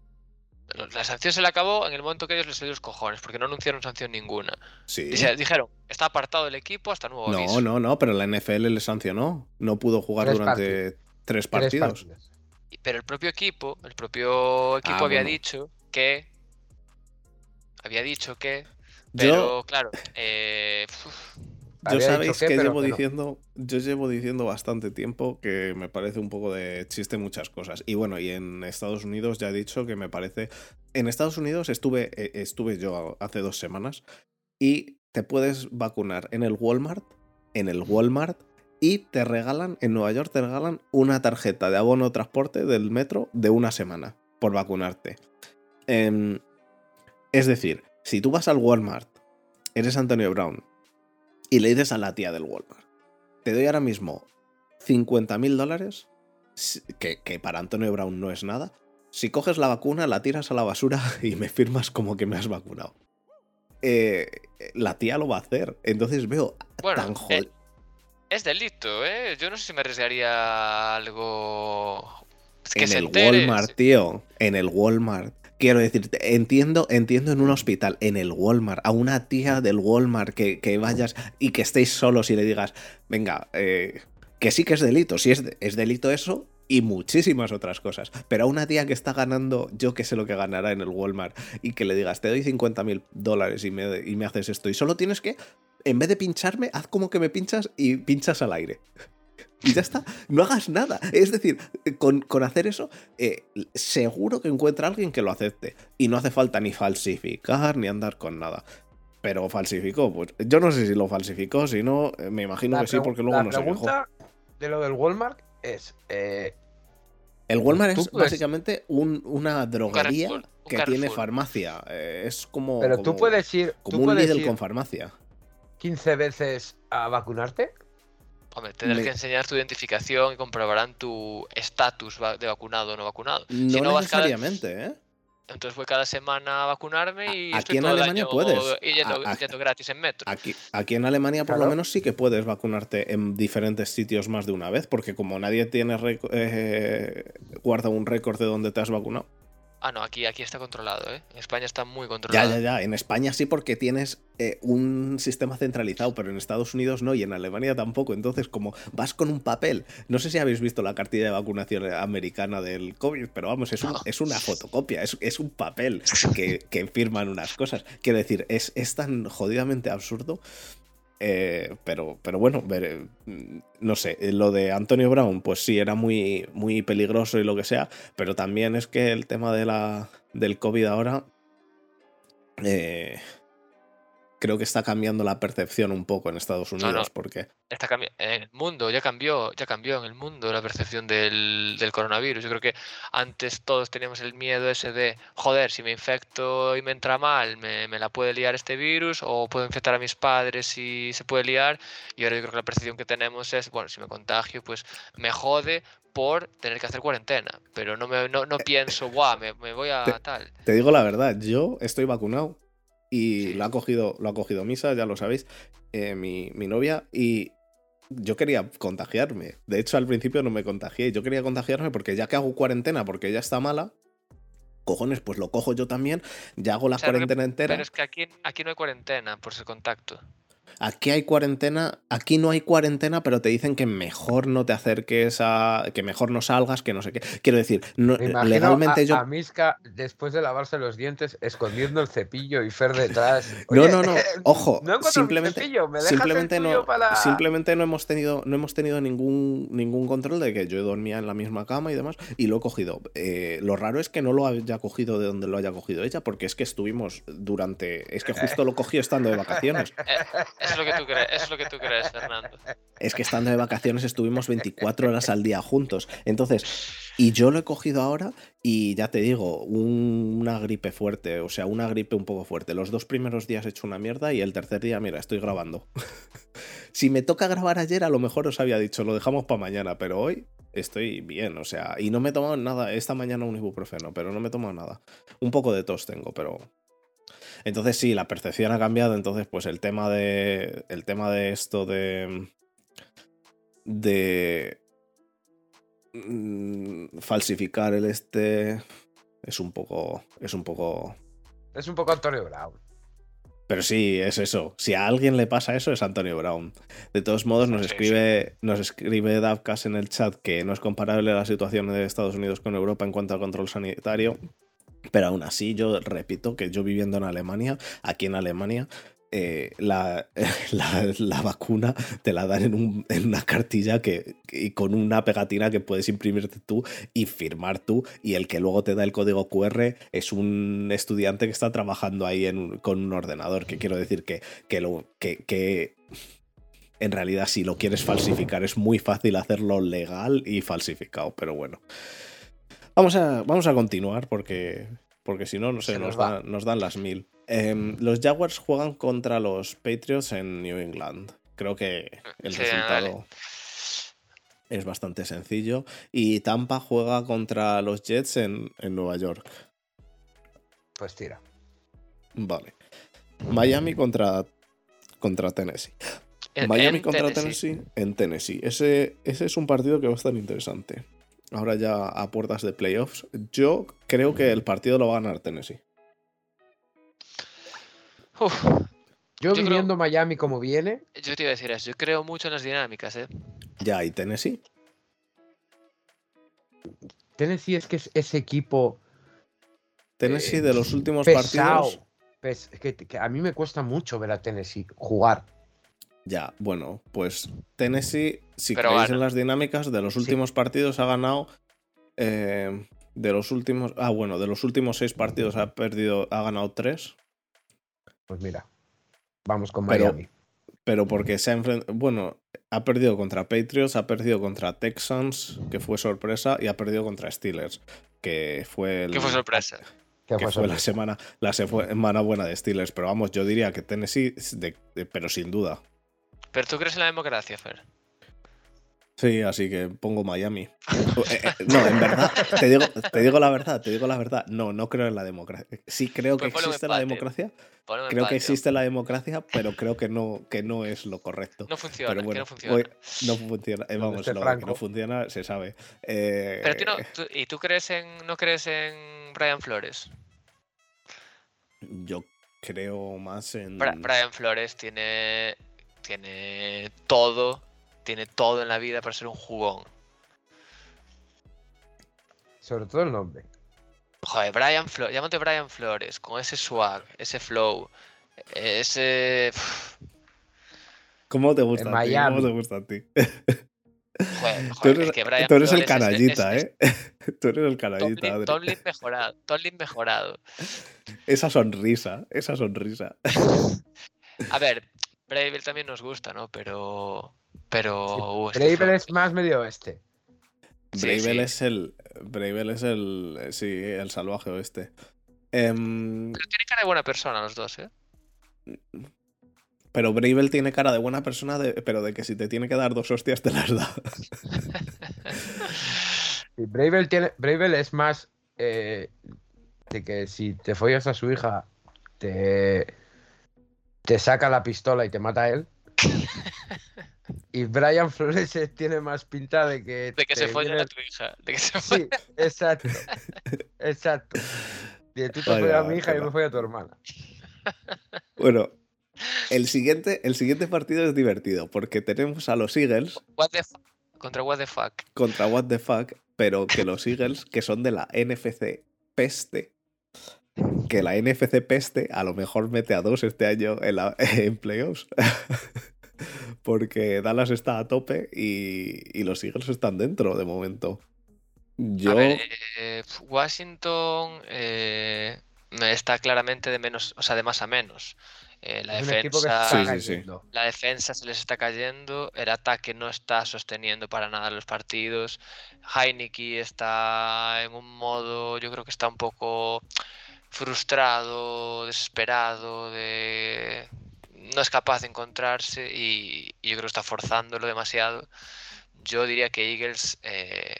La sanción se le acabó en el momento que ellos les dio los cojones, porque no anunciaron sanción ninguna. Sí. Dice- Dijeron, está apartado del equipo hasta nuevo aviso. No, no, no, pero la NFL le sancionó. No pudo jugar Tres durante tres Tres partidos. Pero el propio equipo, el propio equipo Ah, había bueno. dicho que. Había dicho que. Yo- Pero claro, eh, uf, Yo sabéis que, llevo que no. diciendo, yo llevo diciendo bastante tiempo que me parece un poco de chiste muchas cosas. Y bueno, y en Estados Unidos ya he dicho que me parece. En Estados Unidos estuve, eh, estuve yo hace dos semanas y te puedes vacunar en el Walmart, en el Walmart y te regalan, en Nueva York te regalan una tarjeta de abono transporte del metro de una semana por vacunarte. Em, es decir, si tú vas al Walmart, eres Antonio Brown, y le dices a la tía del Walmart, te doy ahora mismo 50 mil dólares, que, que para Antonio Brown no es nada, si coges la vacuna, la tiras a la basura [laughs] y me firmas como que me has vacunado. Eh, la tía lo va a hacer. Entonces veo tan eh, jodido. es delito, ¿eh? Yo no sé si me arriesgaría algo. en el Walmart, tío. En el Walmart. Quiero decirte, entiendo, entiendo en un hospital, en el Walmart, a una tía del Walmart que, que vayas y que estéis solos y le digas, venga, eh, que sí que es delito. Si es, es delito eso, y muchísimas otras cosas. Pero a una tía que está ganando, yo que sé lo que ganará en el Walmart, y que le digas, te doy 50 mil dólares y me, y me haces esto, y solo tienes que, en vez de pincharme, haz como que me pinchas y pinchas al aire. Y ya está, no hagas nada. Es decir, con, hacer eso, eh, seguro que encuentra alguien que lo acepte. Y no hace falta ni falsificar ni andar con nada. Pero falsificó, pues yo no sé si lo falsificó, si no, eh, me imagino que sí, porque luego no se quejó. De lo del Walmart es. Eh, el Walmart es básicamente una droguería que tiene farmacia. Eh, es como. Pero tú puedes ir. Como un Lidl con farmacia. 15 veces a vacunarte. Hombre, tener que enseñar tu identificación y comprobarán tu estatus de vacunado o no vacunado. No necesariamente, ¿eh? Entonces voy cada semana a vacunarme y aquí en Alemania puedes. yendo, gratis en metro. Aquí, aquí en Alemania por lo menos sí que puedes vacunarte en diferentes sitios más de una vez, porque como nadie tiene eh, guarda un récord de dónde te has vacunado. Ah, no, aquí, aquí está controlado, ¿eh? En España está muy controlado. Ya, ya, ya. En España sí porque tienes eh, un sistema centralizado, pero en Estados Unidos no y en Alemania tampoco. Entonces, como vas con un papel, no sé si habéis visto la cartilla de vacunación americana del COVID, pero vamos, es, es una fotocopia, es, un papel que, que, firman unas cosas. Quiero decir, es, es tan jodidamente absurdo eh, pero, pero bueno, mm, no sé, lo de Antonio Brown, pues sí, era muy, muy peligroso y lo que sea, pero también es que el tema de la, del COVID ahora eh, creo que está cambiando la percepción un poco en Estados Unidos. Porque... Está en el mundo, ya cambió, ya cambió en el mundo la percepción del, coronavirus. Yo creo que antes todos teníamos el miedo ese de, joder, si me infecto y me entra mal, me, la puede liar este virus, o puedo infectar a mis padres y se puede liar. Y ahora yo creo que la percepción que tenemos es, bueno, si me contagio, pues me jode, por tener que hacer cuarentena. Pero no, me, no, pienso, guau, me, me, voy a tal. Te digo la verdad, yo estoy vacunado y lo ha cogido, lo ha cogido Misa, ya lo sabéis, eh, mi, novia, y yo quería contagiarme. De hecho, al principio no me contagié. Yo quería contagiarme porque ya que hago cuarentena, porque ella está mala, cojones, pues lo cojo yo también, ya hago la cuarentena entera. Pero es que aquí, aquí no hay cuarentena por ese contacto. Aquí hay cuarentena, aquí no hay cuarentena, pero te dicen que mejor no te acerques a. que mejor no salgas, que no sé qué. Quiero decir, legalmente yo. A Miska, después de lavarse los dientes, escondiendo el cepillo y Fer detrás. [laughs] no, no, no. [laughs] Ojo, simplemente, simplemente, no, simplemente no hemos tenido, no hemos tenido ningún, ningún control de que yo dormía en la misma cama y demás, y lo he cogido. Eh, lo raro es que no lo haya cogido de donde lo haya cogido ella, porque es que estuvimos durante. Es que justo lo cogí estando de vacaciones. [laughs] Es lo que tú crees, es lo que tú crees, Fernando. Es que estando de vacaciones estuvimos 24 horas al día juntos. Entonces, y yo lo he cogido ahora y ya te digo, una gripe fuerte, o sea, una gripe un poco fuerte. Los dos primeros días he hecho una mierda y el tercer día, mira, estoy grabando. [laughs] si me toca grabar ayer, a lo mejor os había dicho, lo dejamos para mañana, pero hoy estoy bien, o sea, y no me he tomado nada. Esta mañana un ibuprofeno, pero no me he tomado nada. Un poco de tos tengo, pero entonces sí, la percepción ha cambiado. Entonces, pues el tema de. El tema de esto de. De. Mm, falsificar el este. Es un poco. Es un poco. Es un poco Antonio Brown. Pero sí, es eso. Si a alguien le pasa eso, es Antonio Brown. De todos modos, nos escribe, nos escribe Davkas en el chat que no es comparable la situación de Estados Unidos con Europa en cuanto al control sanitario. Pero aún así, yo repito que yo viviendo en Alemania, aquí en Alemania, eh, la, [laughs] la, vacuna te la dan en, una cartilla que, y con una pegatina que puedes imprimirte tú y firmar tú. Y el que luego te da el código QR es un estudiante que está trabajando ahí con un ordenador. Que quiero decir que, que, lo, que, que en realidad si lo quieres falsificar es muy fácil hacerlo legal y falsificado, pero bueno. Vamos a, vamos a continuar porque, porque si no, no sé, nos, nos, dan las mil. Em, los Jaguars juegan contra los Patriots en New England. Creo que el resultado es bastante sencillo. Y Tampa juega contra los Jets en, en Nueva York. Pues tira. Vale. Miami contra, contra Tennessee. Miami contra Tennessee. en Tennessee. Ese, ese es un partido que va a estar interesante. Ahora ya a puertas de playoffs. Yo creo que el partido lo va a ganar Tennessee. Yo, viendo Miami como viene. Yo te iba a decir eso. Yo creo mucho en las dinámicas, ¿eh? Ya, ¿y Tennessee? Tennessee es que es ese equipo. Tennessee de los últimos partidos. que, a mí me cuesta mucho ver a Tennessee jugar. Ya, bueno, pues Tennessee, si creéis en las dinámicas, de los últimos partidos ha ganado. Eh, de los últimos. Ah, bueno, de los últimos seis partidos ha perdido. Ha ganado tres. Pues mira. Vamos con Miami. Pero, porque se ha enfrentado. Bueno, ha perdido contra Patriots, ha perdido contra Texans, que fue sorpresa, y ha perdido contra Steelers, que fue. El, que fue sorpresa. Que fue, la semana, la semana buena de Steelers. Pero vamos, yo diría que Tennessee, pero sin duda. ¿Pero tú crees en la democracia, Fer? Sí, así que pongo Miami. Eh, eh, no, en verdad, te digo, te digo la verdad, te digo la verdad. No, no creo en la democracia. Sí creo que pues existe la democracia. Creo que existe la democracia, pero creo que no, que no es lo correcto. No funciona, que no funciona. no funciona. Eh, vamos, lo que no funciona se sabe. Pero tú no, ¿y tú crees en, no crees en Brian Flores? Yo creo más en. Brian Flores tiene tiene todo, tiene todo en la vida para ser un jugón. Sobre todo el nombre. Joder, Brian Flores, llámate Brian Flores, con ese swag, ese flow, ese... ¿Cómo te gusta? A ti? ¿Cómo te gusta a ti? Joder, tú eres, que Brian tú eres el canallita, ¿eh? [laughs] tú eres el canallita. Tomlin, mejorado, Tomlin mejorado. Esa sonrisa, esa sonrisa. [laughs] A ver, Bravel también nos gusta, ¿no? Pero. Pero. Uh, es más medio oeste. Bravel es el. Bravel es el. Sí, el salvaje oeste. Em, pero tiene cara de buena persona los dos, ¿eh? Pero Bravel tiene cara de buena persona, pero de que si te tiene que dar dos hostias te las da. [laughs] Bravel, tiene, Bravel es más eh, de que si te follas a su hija, te, te saca la pistola y te mata a él. y Brian Flores tiene más pinta de que. De que se follen a tu hija. De que se sí, exacto. Exacto. Y tú te follas a mi hija y yo me follo a tu hermana. Bueno, el siguiente, el siguiente partido es divertido porque tenemos a los Eagles. What the contra What the Fuck. Contra What the Fuck, pero que los Eagles, que son de la NFC peste, que la NFC peste a lo mejor mete a dos este año en, la, en playoffs. [laughs] Porque Dallas está a tope y, los Eagles están dentro de momento. Yo... Eh, Washington eh, está claramente de menos, o sea, de más a menos. Eh, la, defensa, la defensa se les está cayendo, el ataque no está sosteniendo para nada los partidos. Heineke está en un modo, yo creo que está un poco frustrado, desesperado, de no es capaz de encontrarse y, yo creo que está forzándolo demasiado. Yo diría que Eagles eh,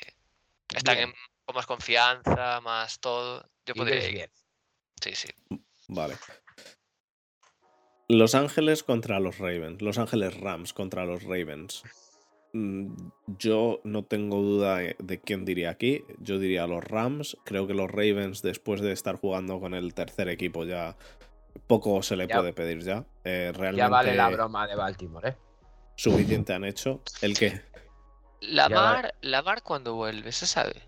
están con más confianza, más todo. Yo podría. Sí, sí. Vale. Los Ángeles contra los Ravens. Los Ángeles Rams contra los Ravens. Mm, yo no tengo duda de quién diría aquí. Yo diría los Rams. Creo que los Ravens, después de estar jugando con el tercer equipo, ya poco se le puede pedir ya. realmente, ya vale la broma de Baltimore, ¿eh? Suficiente han hecho. ¿El qué? La Mar, la Mar cuando vuelve, ¿se sabe?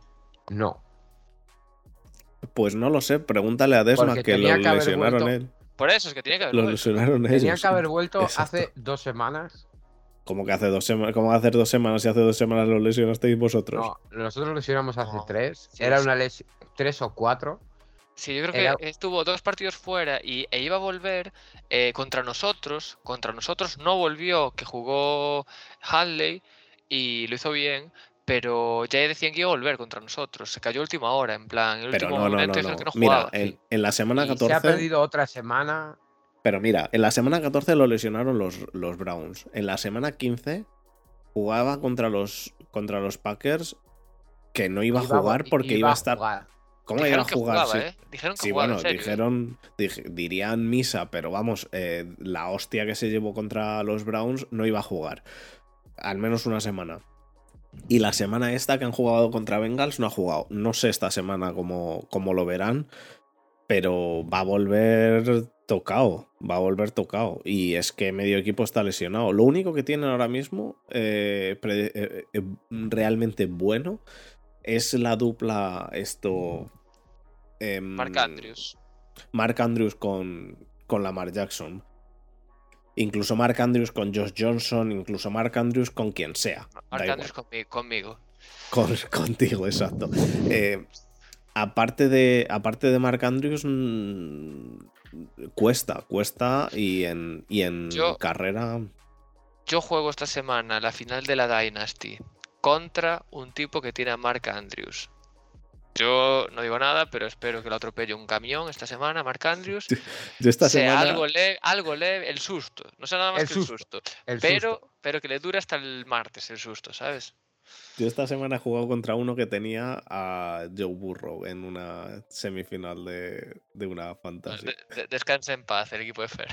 No. Pues no lo sé. Pregúntale a Desma que lo lesionaron él. Por eso es que tiene que haber lo Lesionaron Tenía que haber vuelto [laughs] hace dos semanas como que hace dos semanas, como hace dos semanas y hace dos semanas lo lesionasteis vosotros. No, nosotros lo lesionamos hace tres. Era una lesión, tres o cuatro. Sí, yo creo Era- que estuvo dos partidos fuera y, e iba a volver eh, contra nosotros. Contra nosotros no volvió, que jugó Hadley y lo hizo bien, pero ya decían que iba a volver contra nosotros. Se cayó última hora, en plan, el Pero último no, no, momento no, es el no. que no Mira, jugaba. en, en la semana Y se ha 14. perdido otra semana. Pero mira, en la semana 14 lo lesionaron los, los Browns. En la semana 15 jugaba contra los, contra los Packers que no iba a jugar porque iba, a estar. jugar. ¿Cómo iba a Dijeron que jugar? jugaba, Sí. ¿eh? Dijeron que Sí, jugaba, bueno, en serio. dijeron, dij- dirían misa, pero vamos, eh, la hostia que se llevó contra los Browns no iba a jugar. Al menos una semana. Y la semana esta que han jugado contra Bengals no ha jugado. No sé esta semana cómo, cómo lo verán, pero va a volver tocado. Va a volver tocado. Y es que medio equipo está lesionado. Lo único que tienen ahora mismo eh, pre- eh, eh, realmente bueno es la dupla esto. em, Mark Andrews. Mark Andrews con, con Lamar Jackson. Incluso Mark Andrews con Josh Johnson, incluso Mark Andrews con quien sea. Mark. Andrews conmigo. conmigo. Con- [laughs] contigo, exacto. Aparte, de, aparte de Mark Andrews, cuesta, cuesta y en, y en Yo- carrera. Yo juego esta semana la final de la Dynasty contra un tipo que tiene a Mark Andrews. Yo no digo nada, pero espero que lo atropelle un camión esta semana, Mark Andrews. [laughs] Yo esta sea semana. algo leve, algo leve, el susto. No sea nada más El que susto, el susto. El Pero, susto. pero que le dure hasta el martes el susto, ¿sabes? Yo esta semana he jugado contra uno que tenía a Joe Burrow en una semifinal de, de una fantasy. De- de- descansa en paz el equipo de Fer.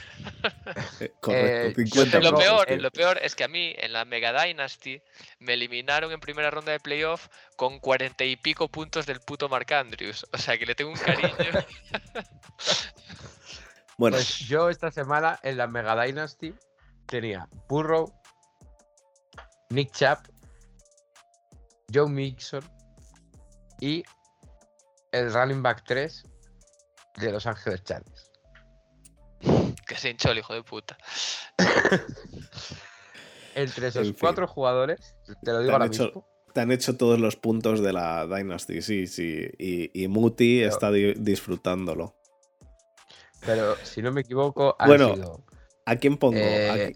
Eh, correcto, yo 50 tengo- Lo puntos, peor, lo peor es que a mí en la Mega Dynasty me eliminaron en primera ronda de playoff con cuarenta y pico puntos del puto Mark Andrews. O sea que le tengo un cariño. [laughs] Bueno, Pues yo esta semana en la Mega Dynasty tenía Burrow, Nick Chap, Joe Mixon y el running back 3 de Los Ángeles Chargers. [laughs] que se hinchó el hijo de puta. [laughs] Entre esos En fin. cuatro jugadores, te lo digo han ahora hecho- mismo, te han hecho todos los puntos de la Dynasty, sí, sí. Y, y Muti Pero- está di- disfrutándolo. pero si no me equivoco, Bueno, sido ¿A quién pongo? Eh,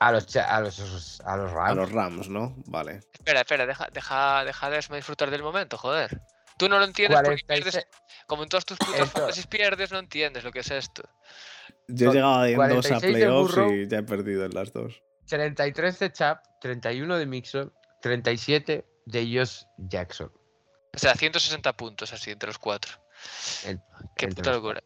a los, a los, a los a Rams. los Rams, ¿no? Vale. Espera, espera, deja, deja, deja de disfrutar del momento, joder. Tú no lo entiendes porque 46 pierdes, como en todos tus fantasies pierdes, no entiendes lo que es esto. Yo he llegado en dos a 46 de playoffs Burrow. y ya he perdido en las dos. 33 de Chap, 31 de Mixon, 37 de Josh Jackson. O sea, 160 puntos así entre los cuatro. Qué puta locura.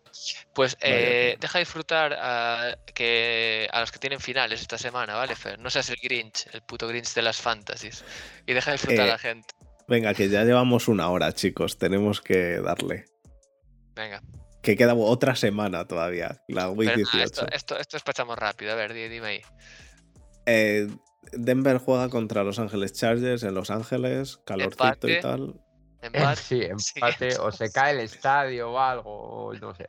Pues eh, deja disfrutar a, que, a los que tienen finales esta semana, ¿vale, Fer? No seas el Grinch, el puto Grinch de las fantasies. Y deja disfrutar a Eh, la gente. Venga, que ya llevamos una hora, chicos. Tenemos que darle. Venga. Que queda otra semana todavía, la Week Pero nada, 18. esto, esto, esto despachamos rápido. A ver, di- dime ahí. Eh, Denver juega contra Los Ángeles Chargers en Los Ángeles, calorcito Empate. y tal. Empate. Sí, [laughs] empate, o se cae el estadio o algo, o no sé.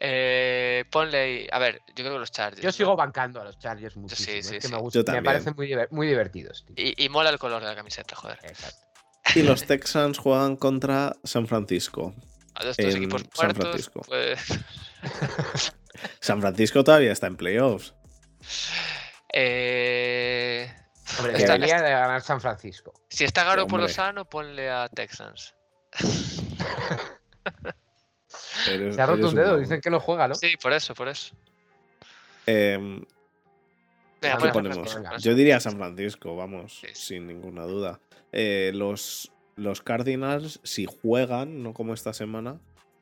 Eh, ponle ahí. A ver, yo creo que los Chargers. Yo ¿no? sigo bancando a los Chargers muchísimo. sí, es sí, que sí. me, gusta, me parecen muy, diver- muy divertidos. tío. Y, y mola el color de la camiseta, joder. Exacto. Y los [laughs] Texans juegan contra San Francisco. A los dos En equipos San muertos, Francisco. pues. [laughs] San Francisco todavía está en playoffs. Eh, Hombre, Está- debería de ganar San Francisco. si está Garo por. Lozano, ponle a Texans. Eres- Se ha roto un dedo, dicen que no juega, ¿no? Sí, por eso, por eso. Em, Venga, ¿A ¿Qué ponemos? Yo diría San Francisco, vamos, Sí, sin ninguna duda. Eh, los, los Cardinals, si juegan, no como esta semana,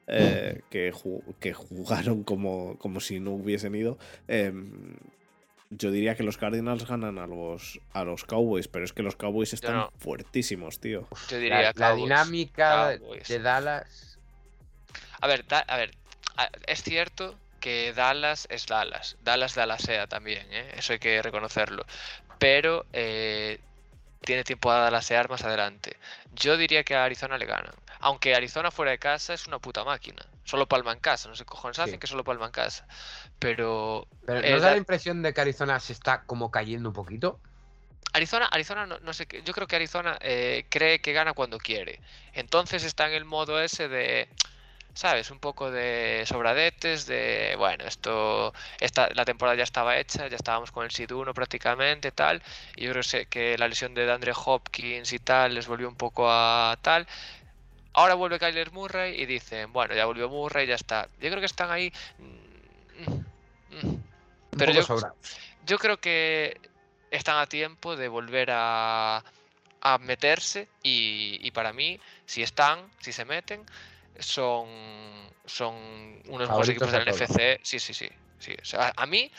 eh, que, ju- que jugaron como, como si no hubiesen ido, em, yo diría que los Cardinals ganan a los, a los Cowboys, pero es que los Cowboys están no. fuertísimos, tío. Yo La, diría la Cowboys. dinámica Cowboys. de Dallas. A ver, da- a ver, es cierto que Dallas es Dallas. Dallas Dallasea también, ¿eh? eso hay que reconocerlo. Pero eh, tiene tiempo a Dallasear más adelante. Yo diría que a Arizona le ganan. Aunque Arizona fuera de casa es una puta máquina. Solo palma en casa. No sé qué cojones hacen Sí. que solo palma en casa. Pero Pero Eh, ¿no os da la impresión de que Arizona se está como cayendo un poquito? Arizona, Arizona no, no sé. Yo creo que Arizona eh, cree que gana cuando quiere. Entonces está en el modo ese de. ¿sabes? Un poco de sobradetes, de, bueno, esto, esta, la temporada ya estaba hecha, ya estábamos con el SID 1 prácticamente, tal, y yo creo que la lesión de Andre Hopkins y tal les volvió un poco a tal. Ahora vuelve Kyler Murray y dicen, bueno, ya volvió Murray, ya está. Yo creo que están ahí... Mm, mm, mm. Pero yo, yo creo que están a tiempo de volver a, a meterse y, para mí, si están, si se meten, son, son unos buenos equipos del NFC. Sí, sí, sí. sí. a mí,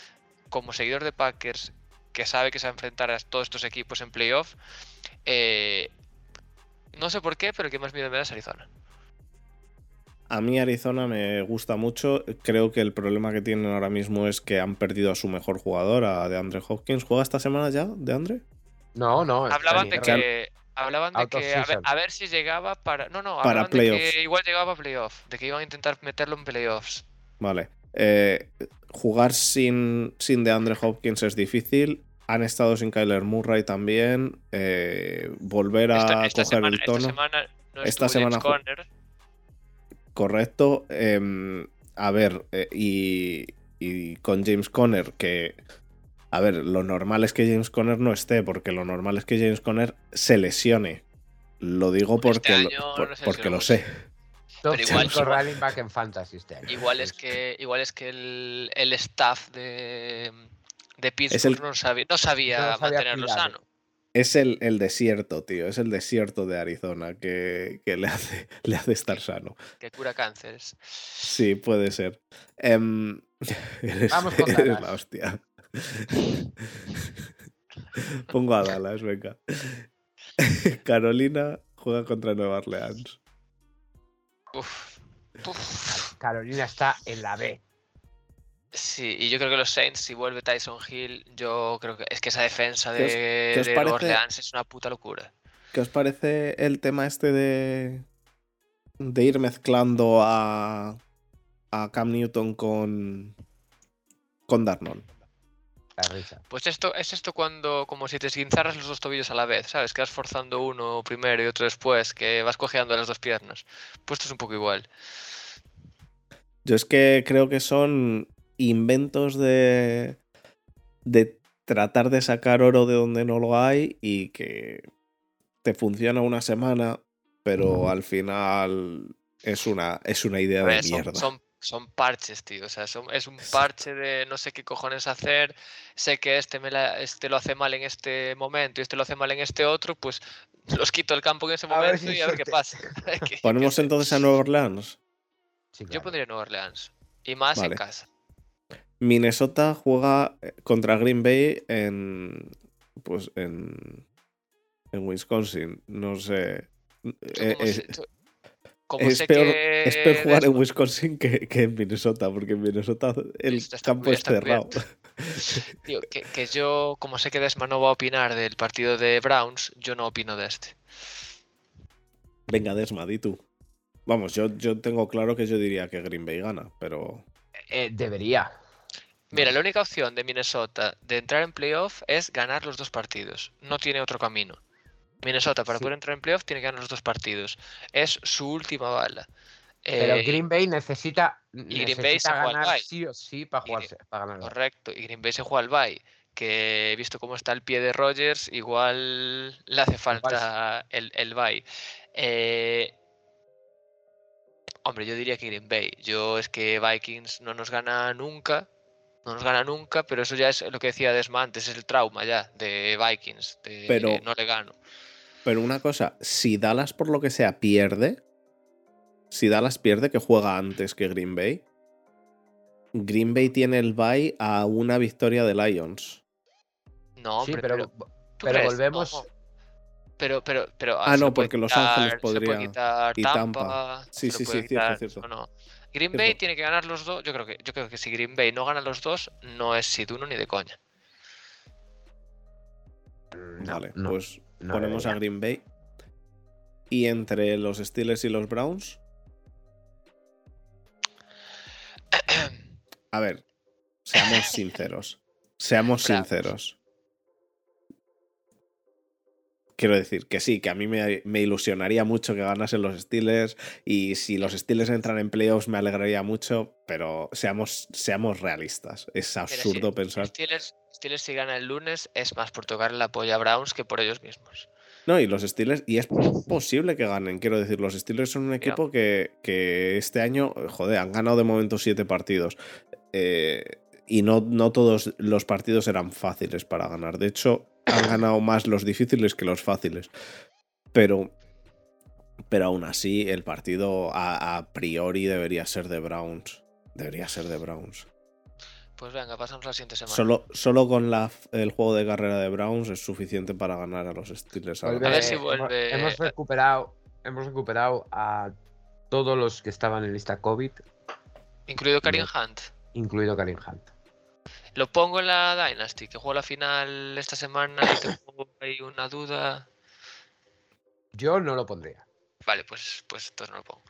como seguidor de Packers, que sabe que se va a enfrentar a todos estos equipos en playoff, eh, no sé por qué, pero el que más miedo me da es Arizona. A mí Arizona me gusta mucho. Creo que el problema que tienen ahora mismo es que han perdido a su mejor jugador, a DeAndre Hopkins. ¿Juega esta semana ya, DeAndre? No, no. Hablaban de que, hablaban de que a ver, si llegaba para. No, no, para playoffs. De que igual llegaba a playoffs. De que iban a intentar meterlo en playoffs. Vale. Eh, jugar sin, sin DeAndre Hopkins es difícil. Han estado sin Kyler Murray también. Eh, volver a coger el tono. Esta semana, no esta semana Correcto. Em, a ver, eh, y, con James Conner, que. A ver, lo normal es que James Conner no esté, porque lo normal es que James Conner se lesione. Lo digo este porque, lo, porque lo sé. Pero igual, back en fantasy este Igual es que, igual es que el, el staff de, de Pittsburgh no sabía, no sabía, mantenerlo sano. Es el, el, desierto, tío. Es el desierto de Arizona que, que le, hace, le hace estar sano. Que cura cánceres. Sí, puede ser. Em, [laughs] Vamos con eres la hostia. [laughs] Pongo a Dallas, venga. [laughs] Carolina juega contra Nueva Orleans. Uf. Carolina está en la B. Sí, y yo creo que los Saints, si vuelve Tyson Hill, yo creo que es que esa defensa de, Orleans es una puta locura. ¿Qué os parece el tema este de, de ir mezclando a, a Cam Newton con, con Darnold? Pues esto es esto cuando, como si te esguinzaras los dos tobillos a la vez, ¿sabes? Que vas forzando uno primero y otro después, que vas cojeando las dos piernas. Pues esto es un poco igual. Yo es que creo que son inventos de, de tratar de sacar oro de donde no lo hay y que te funciona una semana, pero al final es una, es una idea de mierda. Son, son, parches, tío. O sea, es un parche de no sé qué cojones hacer. Sé que este, me este lo hace mal en este momento y este lo hace mal en este otro, pues los quito el campo en ese momento y a ver qué pasa. [laughs] ¿Ponemos entonces a Nueva Orleans? Yo pondría Nueva Orleans. Y más en casa. Minnesota juega eh, contra Green Bay en. Pues en. En Wisconsin. No sé. Eh, es, peor, jugar en Wisconsin que, en Minnesota, porque en Minnesota el campo es cerrado. [laughs] Tío, que, yo, como sé que Desma no va a opinar del partido de Browns, yo no opino de este. Venga, Desma, di tú. Vamos, yo, yo tengo claro que yo diría que Green Bay gana, pero. Eh, debería. Mira, la única opción de Minnesota de entrar en playoff es ganar los dos partidos. No tiene otro camino. Minnesota, para poder entrar en playoff, tiene que ganar los dos partidos. Es su última bala. Pero eh, Green Bay necesita, y Green Bay se ganar sí o sí para, jugarse, para ganar. Correcto, y Green Bay se juega al bye. Que visto cómo está el pie de Rogers, igual le hace falta el, el bye. Eh, hombre, yo diría que Green Bay. Yo es que Vikings no nos gana nunca no nos gana nunca, pero eso ya es lo que decía Desma antes, es el trauma ya de Vikings, de pero, no le gano. Pero una cosa, si Dallas por lo que sea pierde, si Dallas pierde que juega antes que Green Bay, Green Bay tiene el bye a una victoria de Lions. No, pero, pero, volvemos. Pero, pero, pero. Ah, no, porque Los Ángeles podría. y Tampa. Sí, sí, sí, cierto, cierto. No, Green Bay tiene que ganar los dos. Yo creo que, yo creo que si Green Bay no gana los dos, no es Siduno ni de coña. Mm, vale, pues ponemos a Green Bay. Y entre los Steelers y los Browns. [clears throat] A ver, seamos [laughs] sinceros. Seamos sinceros. Quiero decir que sí, que a mí me, me, ilusionaría mucho que ganasen los Steelers y si los Steelers entran en playoffs me alegraría mucho, pero seamos, seamos realistas. Es absurdo pensar. Steelers, Steelers si gana el lunes es más por tocar la polla a Browns que por ellos mismos. No, y los Steelers, y es posible que ganen, quiero decir, los Steelers son un equipo que, que, este año, joder, han ganado de momento siete partidos. Eh, y no, no todos los partidos eran fáciles para ganar. De hecho, han ganado más los difíciles que los fáciles. Pero, pero aún así, el partido a, a priori debería ser de Browns. Debería ser de Browns. Pues venga, pasamos la siguiente semana. Solo, solo con la, el juego de carrera de Browns es suficiente para ganar a los Steelers. a ver si vuelve. Hemos, recuperado, hemos recuperado a todos los que estaban en lista COVID. Incluido Karim Hunt. Incluido Karim Hunt. Lo pongo en la Dynasty, que juego la final esta semana y [laughs] tengo ahí una duda. Yo no lo pondría. Vale, pues, pues entonces no lo pongo.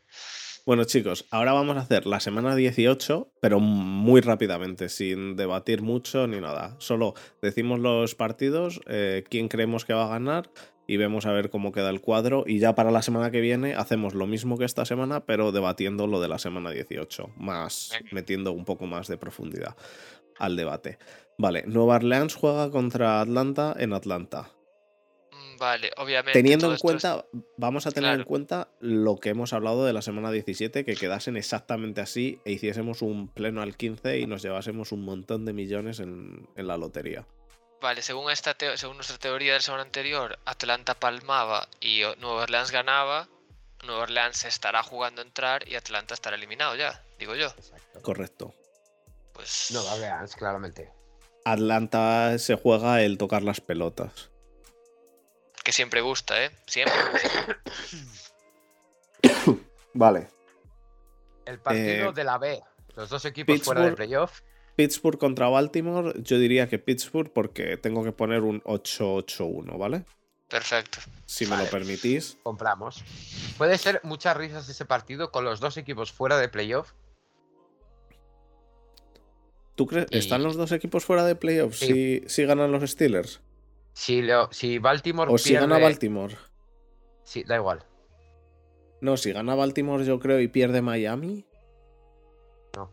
Bueno, chicos, ahora vamos a hacer la semana 18, pero muy rápidamente, sin debatir mucho ni nada. Solo decimos los partidos, eh, quién creemos que va a ganar y vemos a ver cómo queda el cuadro. Y ya para la semana que viene hacemos lo mismo que esta semana, pero debatiendo lo de la semana 18, más metiendo un poco más de profundidad al debate. Vale, Nueva Orleans juega contra Atlanta en Atlanta. Vale, obviamente. Teniendo en cuenta, vamos a tener en cuenta lo que hemos hablado de la semana 17, que quedasen exactamente así e hiciésemos un pleno al 15 y nos llevásemos un montón de millones en, la lotería. Vale, según, esta según nuestra teoría de la semana anterior, Atlanta palmaba y Nueva Orleans ganaba. Nueva Orleans estará jugando a entrar y Atlanta estará eliminado ya, digo yo. Correcto. Pues. Nueva Orleans, claramente. Atlanta se juega el tocar las pelotas que siempre gusta, ¿eh? Siempre. [coughs] [coughs] vale. El partido eh, de la B. Los dos equipos fuera de playoff. Pittsburgh contra Baltimore, yo diría que Pittsburgh porque tengo que poner un 8-8-1, ¿vale? Perfecto. Si me lo permitís. Compramos. Puede ser muchas risas ese partido con los dos equipos fuera de playoff. ¿Tú crees? ¿Están los dos equipos fuera de playoff si, si ganan los Steelers? Si, si Baltimore. O si gana Baltimore. Sí, da igual. No, si gana Baltimore, yo creo, y pierde Miami. No.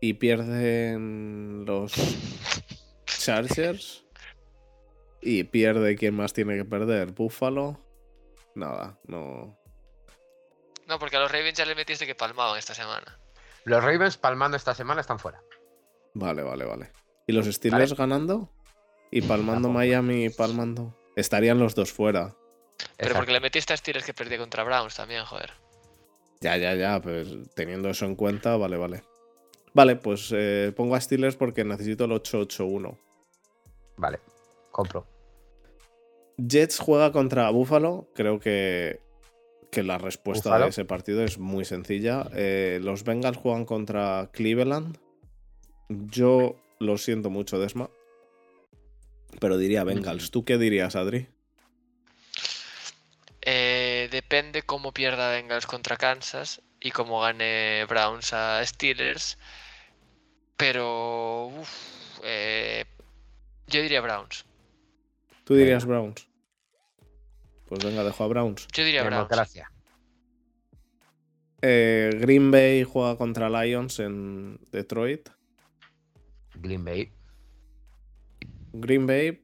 Y pierden los [laughs] Chargers. Y pierde quién más tiene que perder. Buffalo. Nada, no. No, porque a los Ravens ya le metiste que palmaban esta semana. Los Ravens palmando esta semana están fuera. Vale, vale, vale. ¿Y los Steelers ganando? Y palmando Miami y palmando. Estarían los dos fuera. Pero porque le metiste a Steelers que perdió contra Browns también, joder. Ya, ya, ya, pues teniendo eso en cuenta, vale, vale. Vale, pues eh, pongo a Steelers porque necesito el 8-8-1. Vale, compro. Jets juega contra Buffalo. Creo que, que la respuesta de ese partido es muy sencilla. Eh, los Bengals juegan contra Cleveland. Yo lo siento mucho, Desma. Pero diría Bengals. ¿Tú qué dirías, Adri? Eh, depende cómo pierda Bengals contra Kansas y cómo gane Browns a Steelers. Pero eh, yo diría Browns. ¿Tú dirías Browns? Pues venga, dejo a Browns. Yo diría Browns. Gracias. Eh, Green Bay juega contra Lions en Detroit. Green Bay. Green Bay,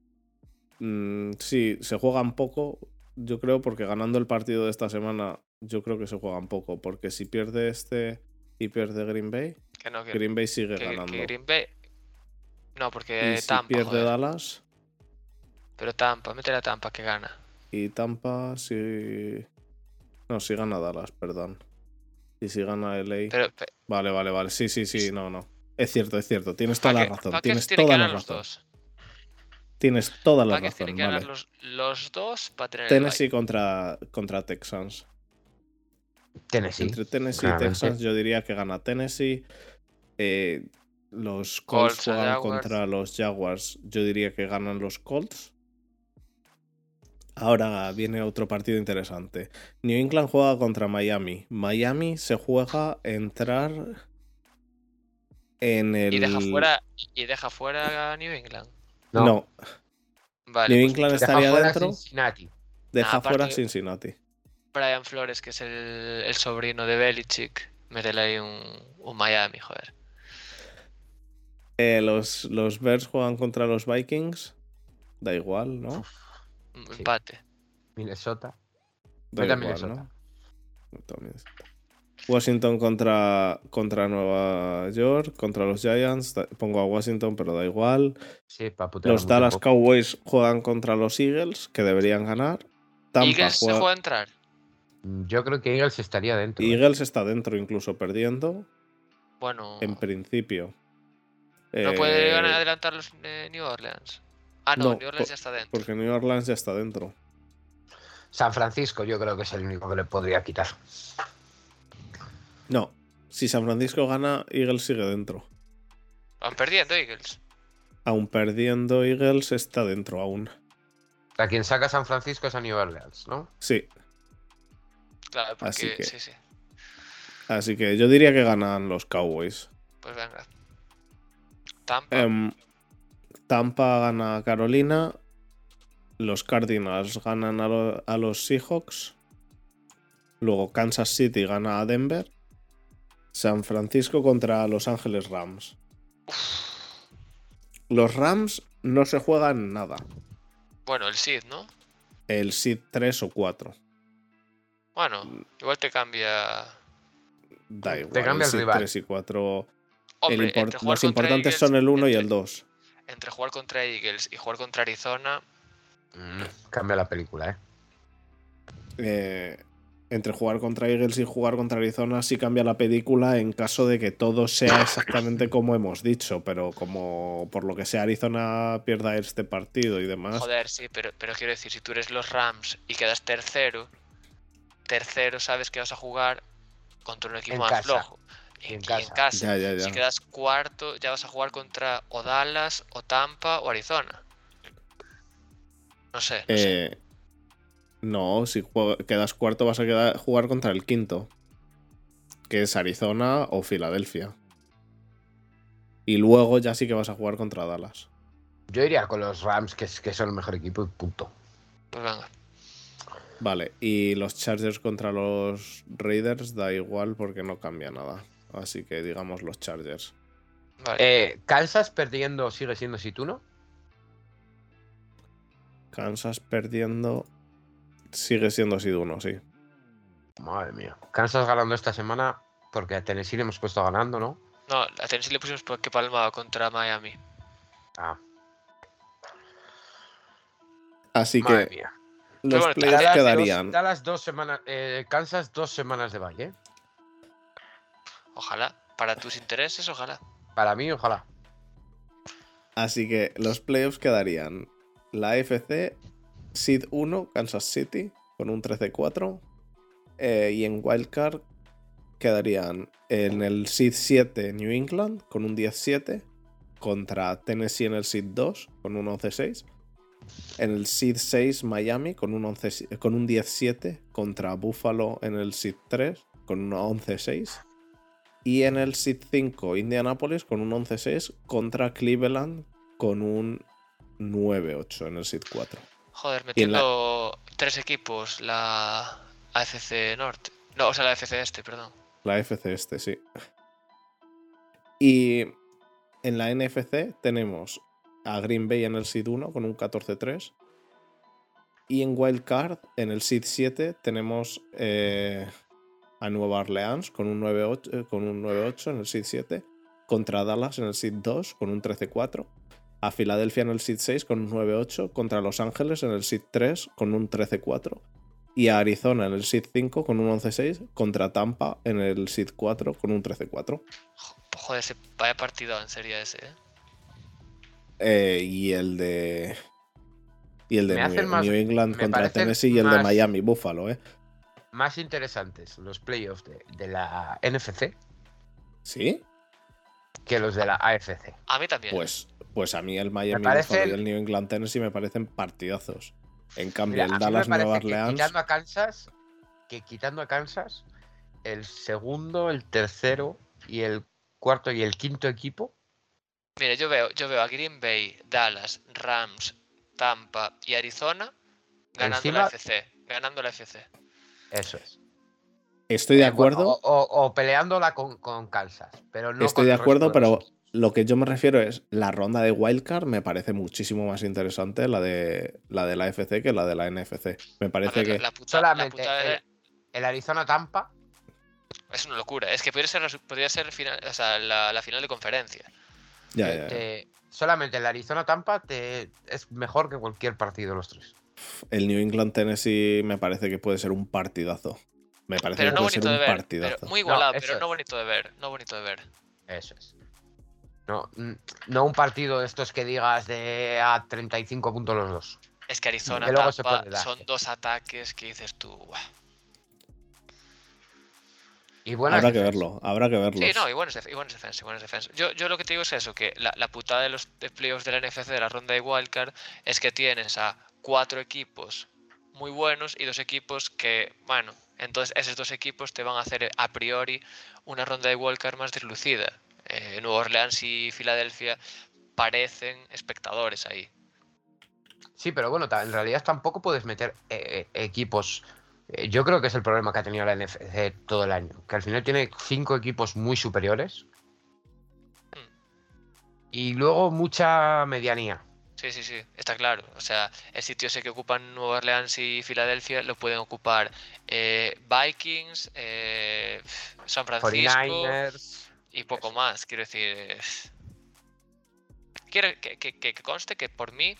mm, sí, se juegan poco, yo creo, porque ganando el partido de esta semana, yo creo que se juegan poco, porque si pierde este y pierde Green Bay, Green Bay sigue ganando. Green Bay... No, porque Tampa. Si pierde Dallas. Pero Tampa, mete a Tampa que gana. Y Tampa si. No, si gana Dallas, perdón. Y si gana LA. Vale, vale, vale. Sí, sí, sí, no, no. Es cierto, es cierto. Tienes toda la razón. Tienes toda la razón. Tienes toda la razón. Vale. Los, los, dos para tener Tennessee contra, contra Texans. Tennessee. Entre Tennessee y Texans, yo diría que gana Tennessee. Eh, los Colts, juegan contra los Jaguars. Yo diría que ganan los Colts. Ahora viene otro partido interesante. New England juega contra Miami. Miami se juega entrar en el. Y deja fuera, y deja fuera a New England. No. Vale, New pues England estaría dentro, Cincinnati. deja aparte- fuera Cincinnati. Brian Flores, que es el, el sobrino de Belichick, métele ahí un, un Miami, joder. Eh, los, los Bears juegan contra los Vikings. Da igual, ¿no? Un Sí. Empate. Minnesota. Da Vete a igual, Minnesota. Washington contra, contra Nueva York, contra los Giants. Pongo a Washington, pero da igual. Sí, Los Dallas. Cowboys juegan contra los Eagles, que deberían ganar. Tampa Eagles se juega- a entrar. Yo creo que Eagles estaría dentro. ¿eh? Eagles está dentro, incluso perdiendo, Bueno, en principio. no puede Eh, ganar adelantar los eh, New Orleans. Ah, no, no, New Orleans ya está dentro. Porque New Orleans ya está dentro. San Francisco yo creo que es el único que le podría quitar. No, si San Francisco gana, Eagles sigue dentro. Van perdiendo Eagles. Aún perdiendo, Eagles está dentro aún. A quien saca San Francisco es a New Orleans, ¿no? Sí, Claro, porque Así que- sí, sí. así que yo diría que ganan los Cowboys. Pues venga. Tampa. Em, Tampa gana a Carolina. Los Cardinals ganan a, lo- a los Seahawks. Luego Kansas City gana a Denver. San Francisco contra Los Ángeles Rams. Los Rams no se juegan nada. Bueno, el Sid, ¿no? El Seed 3 o 4. Bueno, igual te cambia. Da igual. cambia el seed rival. 3 y 4. el Hombre, import- entre jugar los importantes son el 1 y el 2. Entre jugar contra Eagles y jugar contra Arizona, Mm, Cambia la película, ¿eh? eh, entre jugar contra Eagles y jugar contra Arizona sí cambia la película en caso de que todo sea exactamente como hemos dicho, pero como por lo que sea Arizona pierda este partido y demás. joder, sí, pero, pero quiero decir, si tú eres los Rams y quedas tercero, tercero sabes que vas a jugar contra un equipo En más casa. flojo. Y en casa. Ya, ya, ya. Si quedas cuarto, ya vas a jugar contra o Dallas, o Tampa, o Arizona. No sé, no sé. Eh, no, si juega- quedas cuarto vas a quedar- jugar contra el quinto, que es Arizona o Filadelfia. Y luego ya sí que vas a jugar contra Dallas. Yo iría con los Rams, que, es- que son el mejor equipo y punto. Pues venga. Vale, y los Chargers contra los Raiders da igual porque no cambia nada. Así que digamos los Chargers. Vale. Eh, Kansas perdiendo sigue siendo Situno. Kansas perdiendo. Sigue siendo 1, sí. Madre mía. Kansas ganando esta semana, porque a Tennessee le hemos puesto ganando, ¿no? No, a Tennessee le pusimos porque palmaba contra Miami. Ah, Así madre que mía. los bueno, playoffs Dallas- quedarían. Dos, Dallas dos semanas. eh, Kansas dos semanas de valle. Ojalá. Para tus intereses, ojalá. Para mí, ojalá. Así que los playoffs quedarían la FC, Seed 1, Kansas City, con un 13-4. eh, y en Wildcard quedarían en el Seed 7 New England, con un 10-7. Contra Tennessee en el Seed 2, con un 11-6. En el Seed 6 Miami, con un, 11, con un 10-7. Contra Buffalo en el Seed 3, con un 11-6. Y en el Seed 5 Indianapolis con un 11-6 contra Cleveland con un 9-8 en el Seed 4. Joder, en la- metiendo tres equipos la AFC Norte. No, o sea, la AFC Este, perdón. La FC este, sí. Y en la NFC tenemos a Green Bay en el Seed 1 con un 14-3. Y en Wild Card, en el Seed 7, tenemos eh, a Nueva Orleans con un 9-8 eh, con un 9-8 en el Seed 7. Contra Dallas en el Seed 2 con un 13-4. A Filadelfia en el Seed 6 con un 9-8. Contra Los Ángeles en el Seed 3 con un 13-4. Y a Arizona en el Seed 5 con un 11-6. Contra Tampa en el Seed 4 con un 13-4. Joder, ese vaya partido en serie ese, ¿eh? Eh, y el de. Y el de New, más- New England contra Tennessee y el de más- Miami, Buffalo, ¿eh? Más interesantes los playoffs de, de la NFC ¿Sí? que los de la AFC. A mí también. Pues, pues a mí el Miami parecen- y el New England Tennessee me parecen partidazos. En cambio, Mira, el Dallas Nueva Orleans. quitando a Kansas, que quitando a Kansas, el segundo, el tercero y el cuarto y el quinto equipo, Mire, yo veo, yo veo a Green Bay, Dallas, Rams, Tampa y Arizona ganando la FC. Ganando la FC. Eso es. Estoy de Eh, bueno, acuerdo. o, o peleándola con, con Kansas. Pero no Estoy con de acuerdo, pero lo que yo me refiero es la ronda de Wildcard me parece muchísimo más interesante la de la de la FC que la de la NFC. Me parece ver, que la puta- la Solamente el, de- el Arizona Tampa. es una locura. Es que podría ser, podría final, o sea, la, la final de conferencia. ya, te- ya, ya. te- solamente el Arizona Tampa te, es mejor que cualquier partido de los tres. El New England Tennessee me parece que puede ser un partidazo. Me parece Pero que no puede ser bonito de un ver. partidazo. Pero muy igualado, pero no bonito de ver. No bonito de ver. Eso es. No, no un partido de estos que digas de a 35 puntos los dos. Es que Arizona Que luego se Tampa puede dar. son dos ataques que dices tú. Y habrá que verlo, habrá que verlo. Sí, no, y buenas, y buenas defensas, y buenas defensas. Yo, yo lo que te digo es eso, que la, la putada de los playoffs de la NFC de la ronda de Wildcard es que tienes a cuatro equipos muy buenos y dos equipos que, bueno, entonces esos dos equipos te van a hacer a priori una ronda de Wildcard más deslucida. Eh, Nueva Orleans y Filadelfia parecen espectadores ahí. Sí, pero bueno, en realidad tampoco puedes meter eh, eh, equipos. eh, yo creo que es el problema que ha tenido la NFC todo el año. Que al final tiene cinco equipos muy superiores. Y luego mucha medianía. Sí, sí, sí, está claro. O sea, el sitio ese que ocupan Nueva Orleans y Filadelfia lo pueden ocupar eh, Vikings, eh, San Francisco 49ers. y poco más. Quiero decir, eh, quiero que, que- que- que conste que por mí,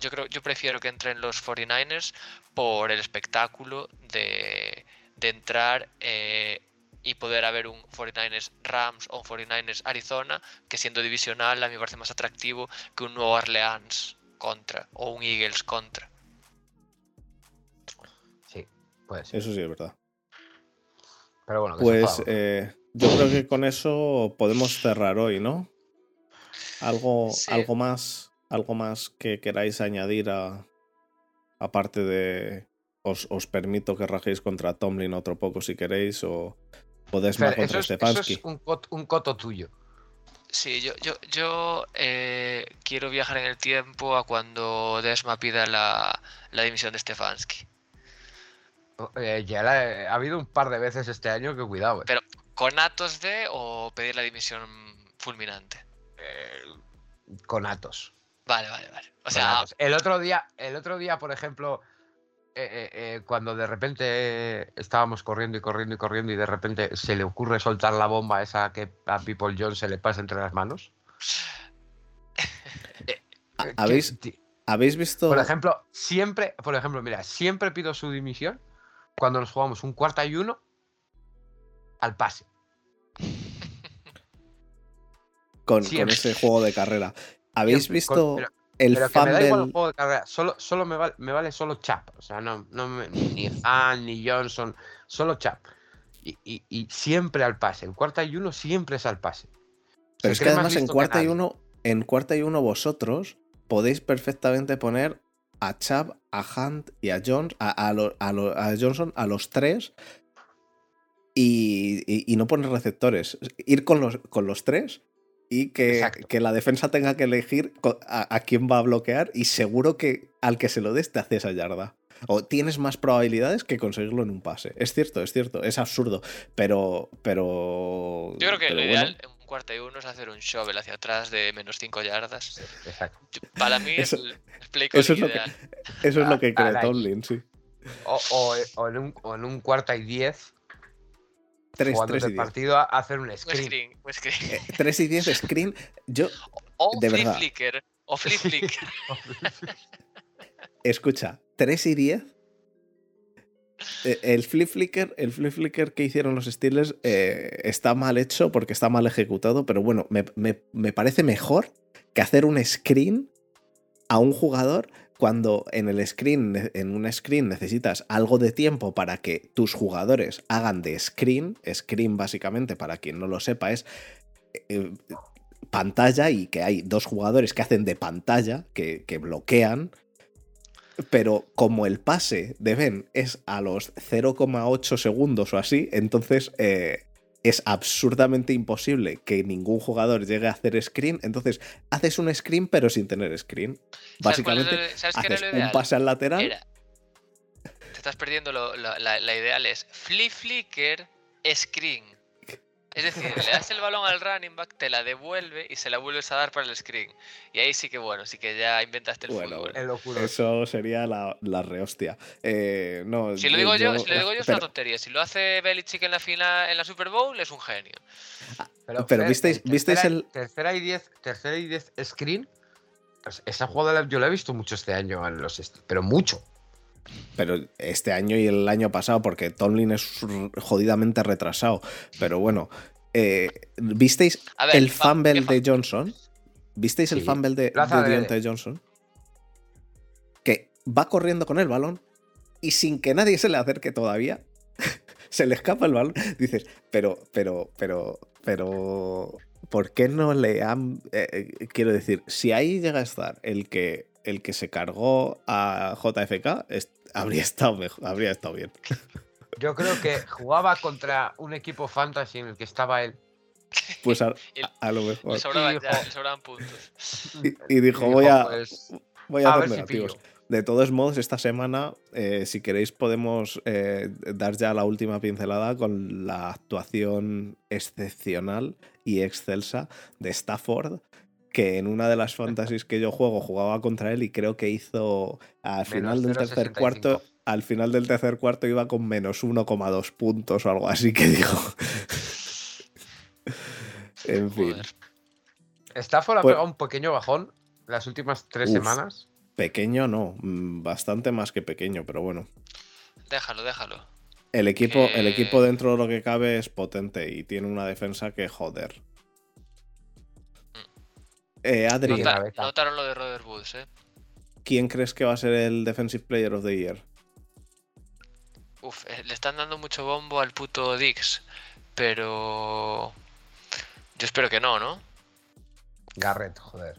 yo creo, yo prefiero que entren los 49ers por el espectáculo de, de entrar eh, y poder haber un 49ers Rams o un 49ers Arizona, que siendo divisional a mí me parece más atractivo que un Nueva Orleans contra o un Eagles contra. Sí, puede ser. Eso sí es verdad. Pero bueno, que Pues eh, yo creo que con eso podemos cerrar hoy, ¿no? Algo, Sí. algo más, algo más que queráis añadir a aparte de os, os permito que rajéis contra Tomlin otro poco si queréis o más contra eso, es, eso Stefanski. es un, cot- un coto tuyo. Sí, yo, yo, yo eh, quiero viajar en el tiempo a cuando Desma pida la, la dimisión de Stefanski. Eh, ya la he- ha habido un par de veces este año que cuidado. eh. Pero- ¿Con atos de o pedir la dimisión fulminante? Eh, con Atos. Vale, vale, vale. O sea, el otro día, el otro día, por ejemplo, eh, eh, eh, cuando de repente estábamos corriendo y corriendo y corriendo y de repente se le ocurre soltar la bomba esa que a People John se le pasa entre las manos. [laughs] ¿Ha- habéis- ¿Habéis visto? Por ejemplo, siempre, por ejemplo, mira, siempre pido su dimisión cuando nos jugamos un cuarta y uno al pase. con, ese juego de carrera. ¿Habéis visto con- pero- el Pero que me da igual el fumble? juego de carrera. Solo, solo me, vale, me vale solo Chap. O sea, no, no me- ni Han, ni Johnson. Solo Chap. Y, y- y siempre al pase. El cuarta y uno siempre es al pase. Pero es que además en cuarta y uno, en cuarta y uno vosotros podéis perfectamente poner a Chubb, a Hunt y a Jones, a, a lo- a lo- a Johnson, a los tres. Y, y- y no poner receptores. Ir con los, con los tres y que, que la defensa tenga que elegir a, a quién va a bloquear. Y seguro que al que se lo des te hace esa yarda. O tienes más probabilidades que conseguirlo en un pase. Es cierto, es cierto, es absurdo. Pero. pero yo creo que pero lo bueno. ideal en un cuarta y uno es hacer un shovel hacia atrás de menos 5 yardas. Exacto. Para mí es Eso- el, el eso es lo que- ideal. Eso es lo que A- cree Tomlin, sí. O, o- o en un, o en un cuarta y diez, 3, jugando 3 y el 10. partido, a hacer un Un screen. screen, un screen. Eh, 3 y 10 screen. Yo, O de flip verdad. flicker. O flip [laughs] flicker. escucha, 3 y 10. eh, El flip flicker, el flip flicker que hicieron los Steelers eh, está mal hecho porque está mal ejecutado, pero bueno, me, me- me parece mejor que hacer un screen a un jugador cuando en el screen, en un screen necesitas algo de tiempo para que tus jugadores hagan de screen. Screen básicamente, para quien no lo sepa, es eh, pantalla y que hay dos jugadores que hacen de pantalla, que, que bloquean. Pero como el pase de Ben es a los 0,8 segundos o así, entonces eh, es absurdamente imposible que ningún jugador llegue a hacer screen. Entonces, haces un screen pero sin tener screen. Básicamente, haces un pase al lateral. Te estás perdiendo la, la, ideal es flip flicker screen. Es decir, le das el balón al running back, te la devuelve y se la vuelves a dar para el screen. Y ahí sí que bueno, sí que ya inventaste el bueno, Eso sería la, la rehostia. Eh, no, si lo digo yo, si lo digo yo es una tontería. Si lo hace Belichick en la final, en la Super Bowl, es un genio. Ah, pero, visteis, visteis el. Tercera y 10 tercera y diez screen. Pues esa jugada yo la he visto mucho este año en los. Pero mucho. Pero este año y el año pasado, porque Tomlin es jodidamente retrasado. Pero bueno, eh, ¿visteis el fumble de Johnson? ¿Visteis el fumble de, de Johnson? Que va corriendo con el balón y sin que nadie se le acerque todavía, [laughs] se le escapa el balón. Dices, pero, pero, pero, pero, ¿por qué no le han... Eh, eh, quiero decir, si ahí llega a estar el que el que se cargó a JFK habría, estado mejor, habría estado bien. [laughs] Yo creo que jugaba contra un equipo fantasy en el que estaba él. Pues a, [laughs] lo mejor. Le sobraban, puntos. Y, dijo, voy a, pues, voy a, hacer De todos modos, esta semana, eh, si queréis, podemos eh, dar ya la última pincelada con la actuación excepcional y excelsa de Stafford que en una de las fantasies que yo juego jugaba contra él y creo que hizo al final del tercer cuarto, al final del tercer cuarto iba con menos 1,2 puntos o algo así que digo. [laughs] en fin. Stafford ha pues pegado un pequeño bajón las últimas tres semanas. Pequeño no, mm, bastante más que pequeño, pero bueno. Déjalo, déjalo. El equipo, el equipo dentro de lo que cabe es potente y tiene una defensa que joder. Eh, Adri. notaron lo de Robert Woods, ¿eh? ¿Quién crees que va a ser el Defensive Player of the Year? Uf, eh, le están dando mucho bombo al puto Dix, pero. Yo espero que no, ¿no? Garrett, joder.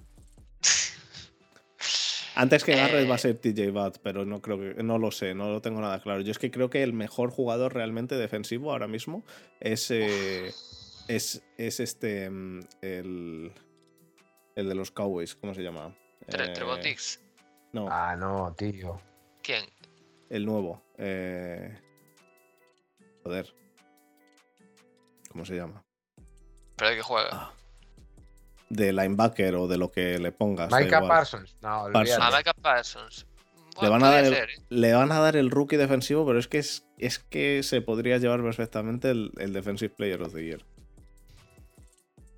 [laughs] Antes que Garrett va a ser TJ Watt, pero no creo que. No lo sé, no lo tengo nada claro. Yo es que creo que el mejor jugador realmente defensivo ahora mismo es. Eh, es, es este. Mm, el. El de los Cowboys, ¿cómo se llama? Trevon eh, No. Ah, no, tío. ¿Quién? El nuevo. Eh... Joder. ¿Cómo se llama? ¿Pero de qué juega? Ah. De linebacker o de lo que le pongas. Micah Parsons. No, Parsons. Ah, Micah Parsons. le, van a dar el, ¿eh? le van a dar el rookie defensivo, pero es que, es, es que se podría llevar perfectamente el, el Defensive Player of the Year.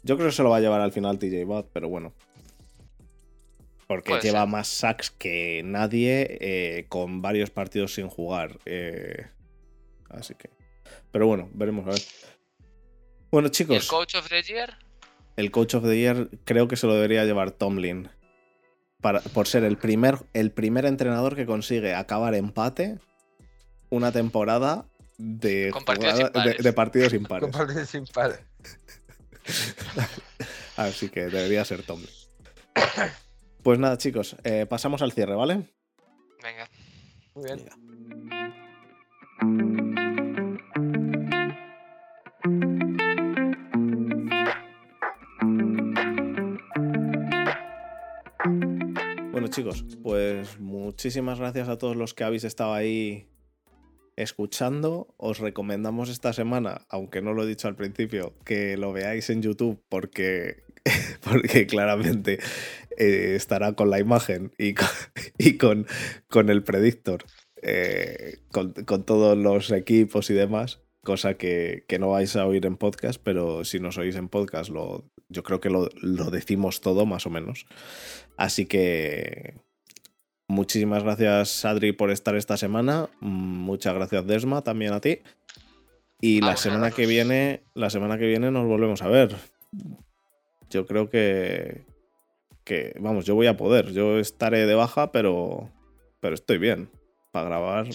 Yo creo que se lo va a llevar al final TJ Watt, pero bueno. Porque lleva más sacks que nadie eh, con varios partidos sin jugar. Eh, así que. Pero bueno, veremos a ver. Bueno, chicos. ¿El Coach of the Year? El Coach of the Year creo que se lo debería llevar Tomlin. por ser el primer, el primer entrenador que consigue acabar empate una temporada de, de, partidos [laughs] impares. Con partidos impares. [laughs] Así que debería ser Tom. Pues nada, chicos, eh, pasamos al cierre, ¿vale? Venga. Muy bien. Bueno chicos, pues muchísimas gracias a todos los que habéis estado ahí escuchando, os recomendamos esta semana, aunque no lo he dicho al principio, que lo veáis en YouTube porque, [laughs] porque claramente eh, estará con la imagen y con, [laughs] con, con el predictor, eh, con, todos los equipos y demás, cosa que, no vais a oír en podcast, pero si nos oís en podcast, lo, yo creo que lo, lo decimos todo más o menos. Así que Muchísimas gracias, Adri, por estar esta semana. Muchas gracias, Desma, también a ti. Y la semana que viene, la semana que viene nos volvemos a ver. Yo creo que, que, vamos, yo voy a poder. Yo estaré de baja, pero, pero estoy bien para grabar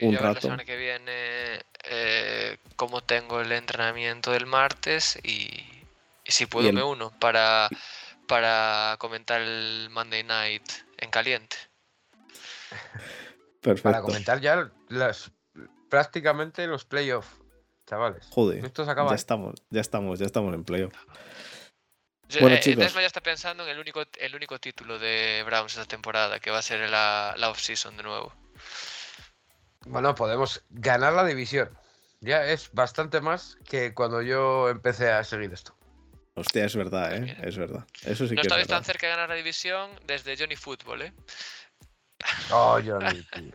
un rato. La semana que viene, eh, como tengo el entrenamiento del martes y, si puedo me uno para, para comentar el Monday Night en caliente. Perfecto. Para comentar ya las, prácticamente los playoffs. chavales. Joder. Esto se acaba. Ya estamos, ya estamos, ya estamos en playoff. Yo- Bueno, eh, chicos. Desma ya está pensando en el único, el único título de Browns esta temporada, que va a ser la, la off-season de nuevo. Bueno, podemos ganar la división. Ya es bastante más que cuando yo empecé a seguir esto. Hostia, es verdad, ¿eh? Es verdad. Eso sí no que es estabais tan cerca de ganar la división desde Johnny Football, ¿eh? Oh, Johnny, tío.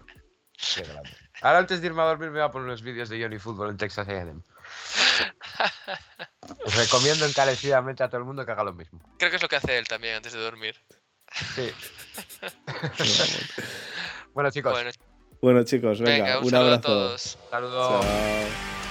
Qué grande. Ahora antes de irme a dormir me voy a poner unos vídeos de Johnny Football en Texas A&M. [laughs] Os recomiendo encarecidamente a todo el mundo que haga lo mismo. Creo que es lo que hace él también antes de dormir. Sí. [laughs] bueno, chicos, Bueno, Bueno, chicos, venga, venga, un un saludo a abrazo. todos. saludos. Chao.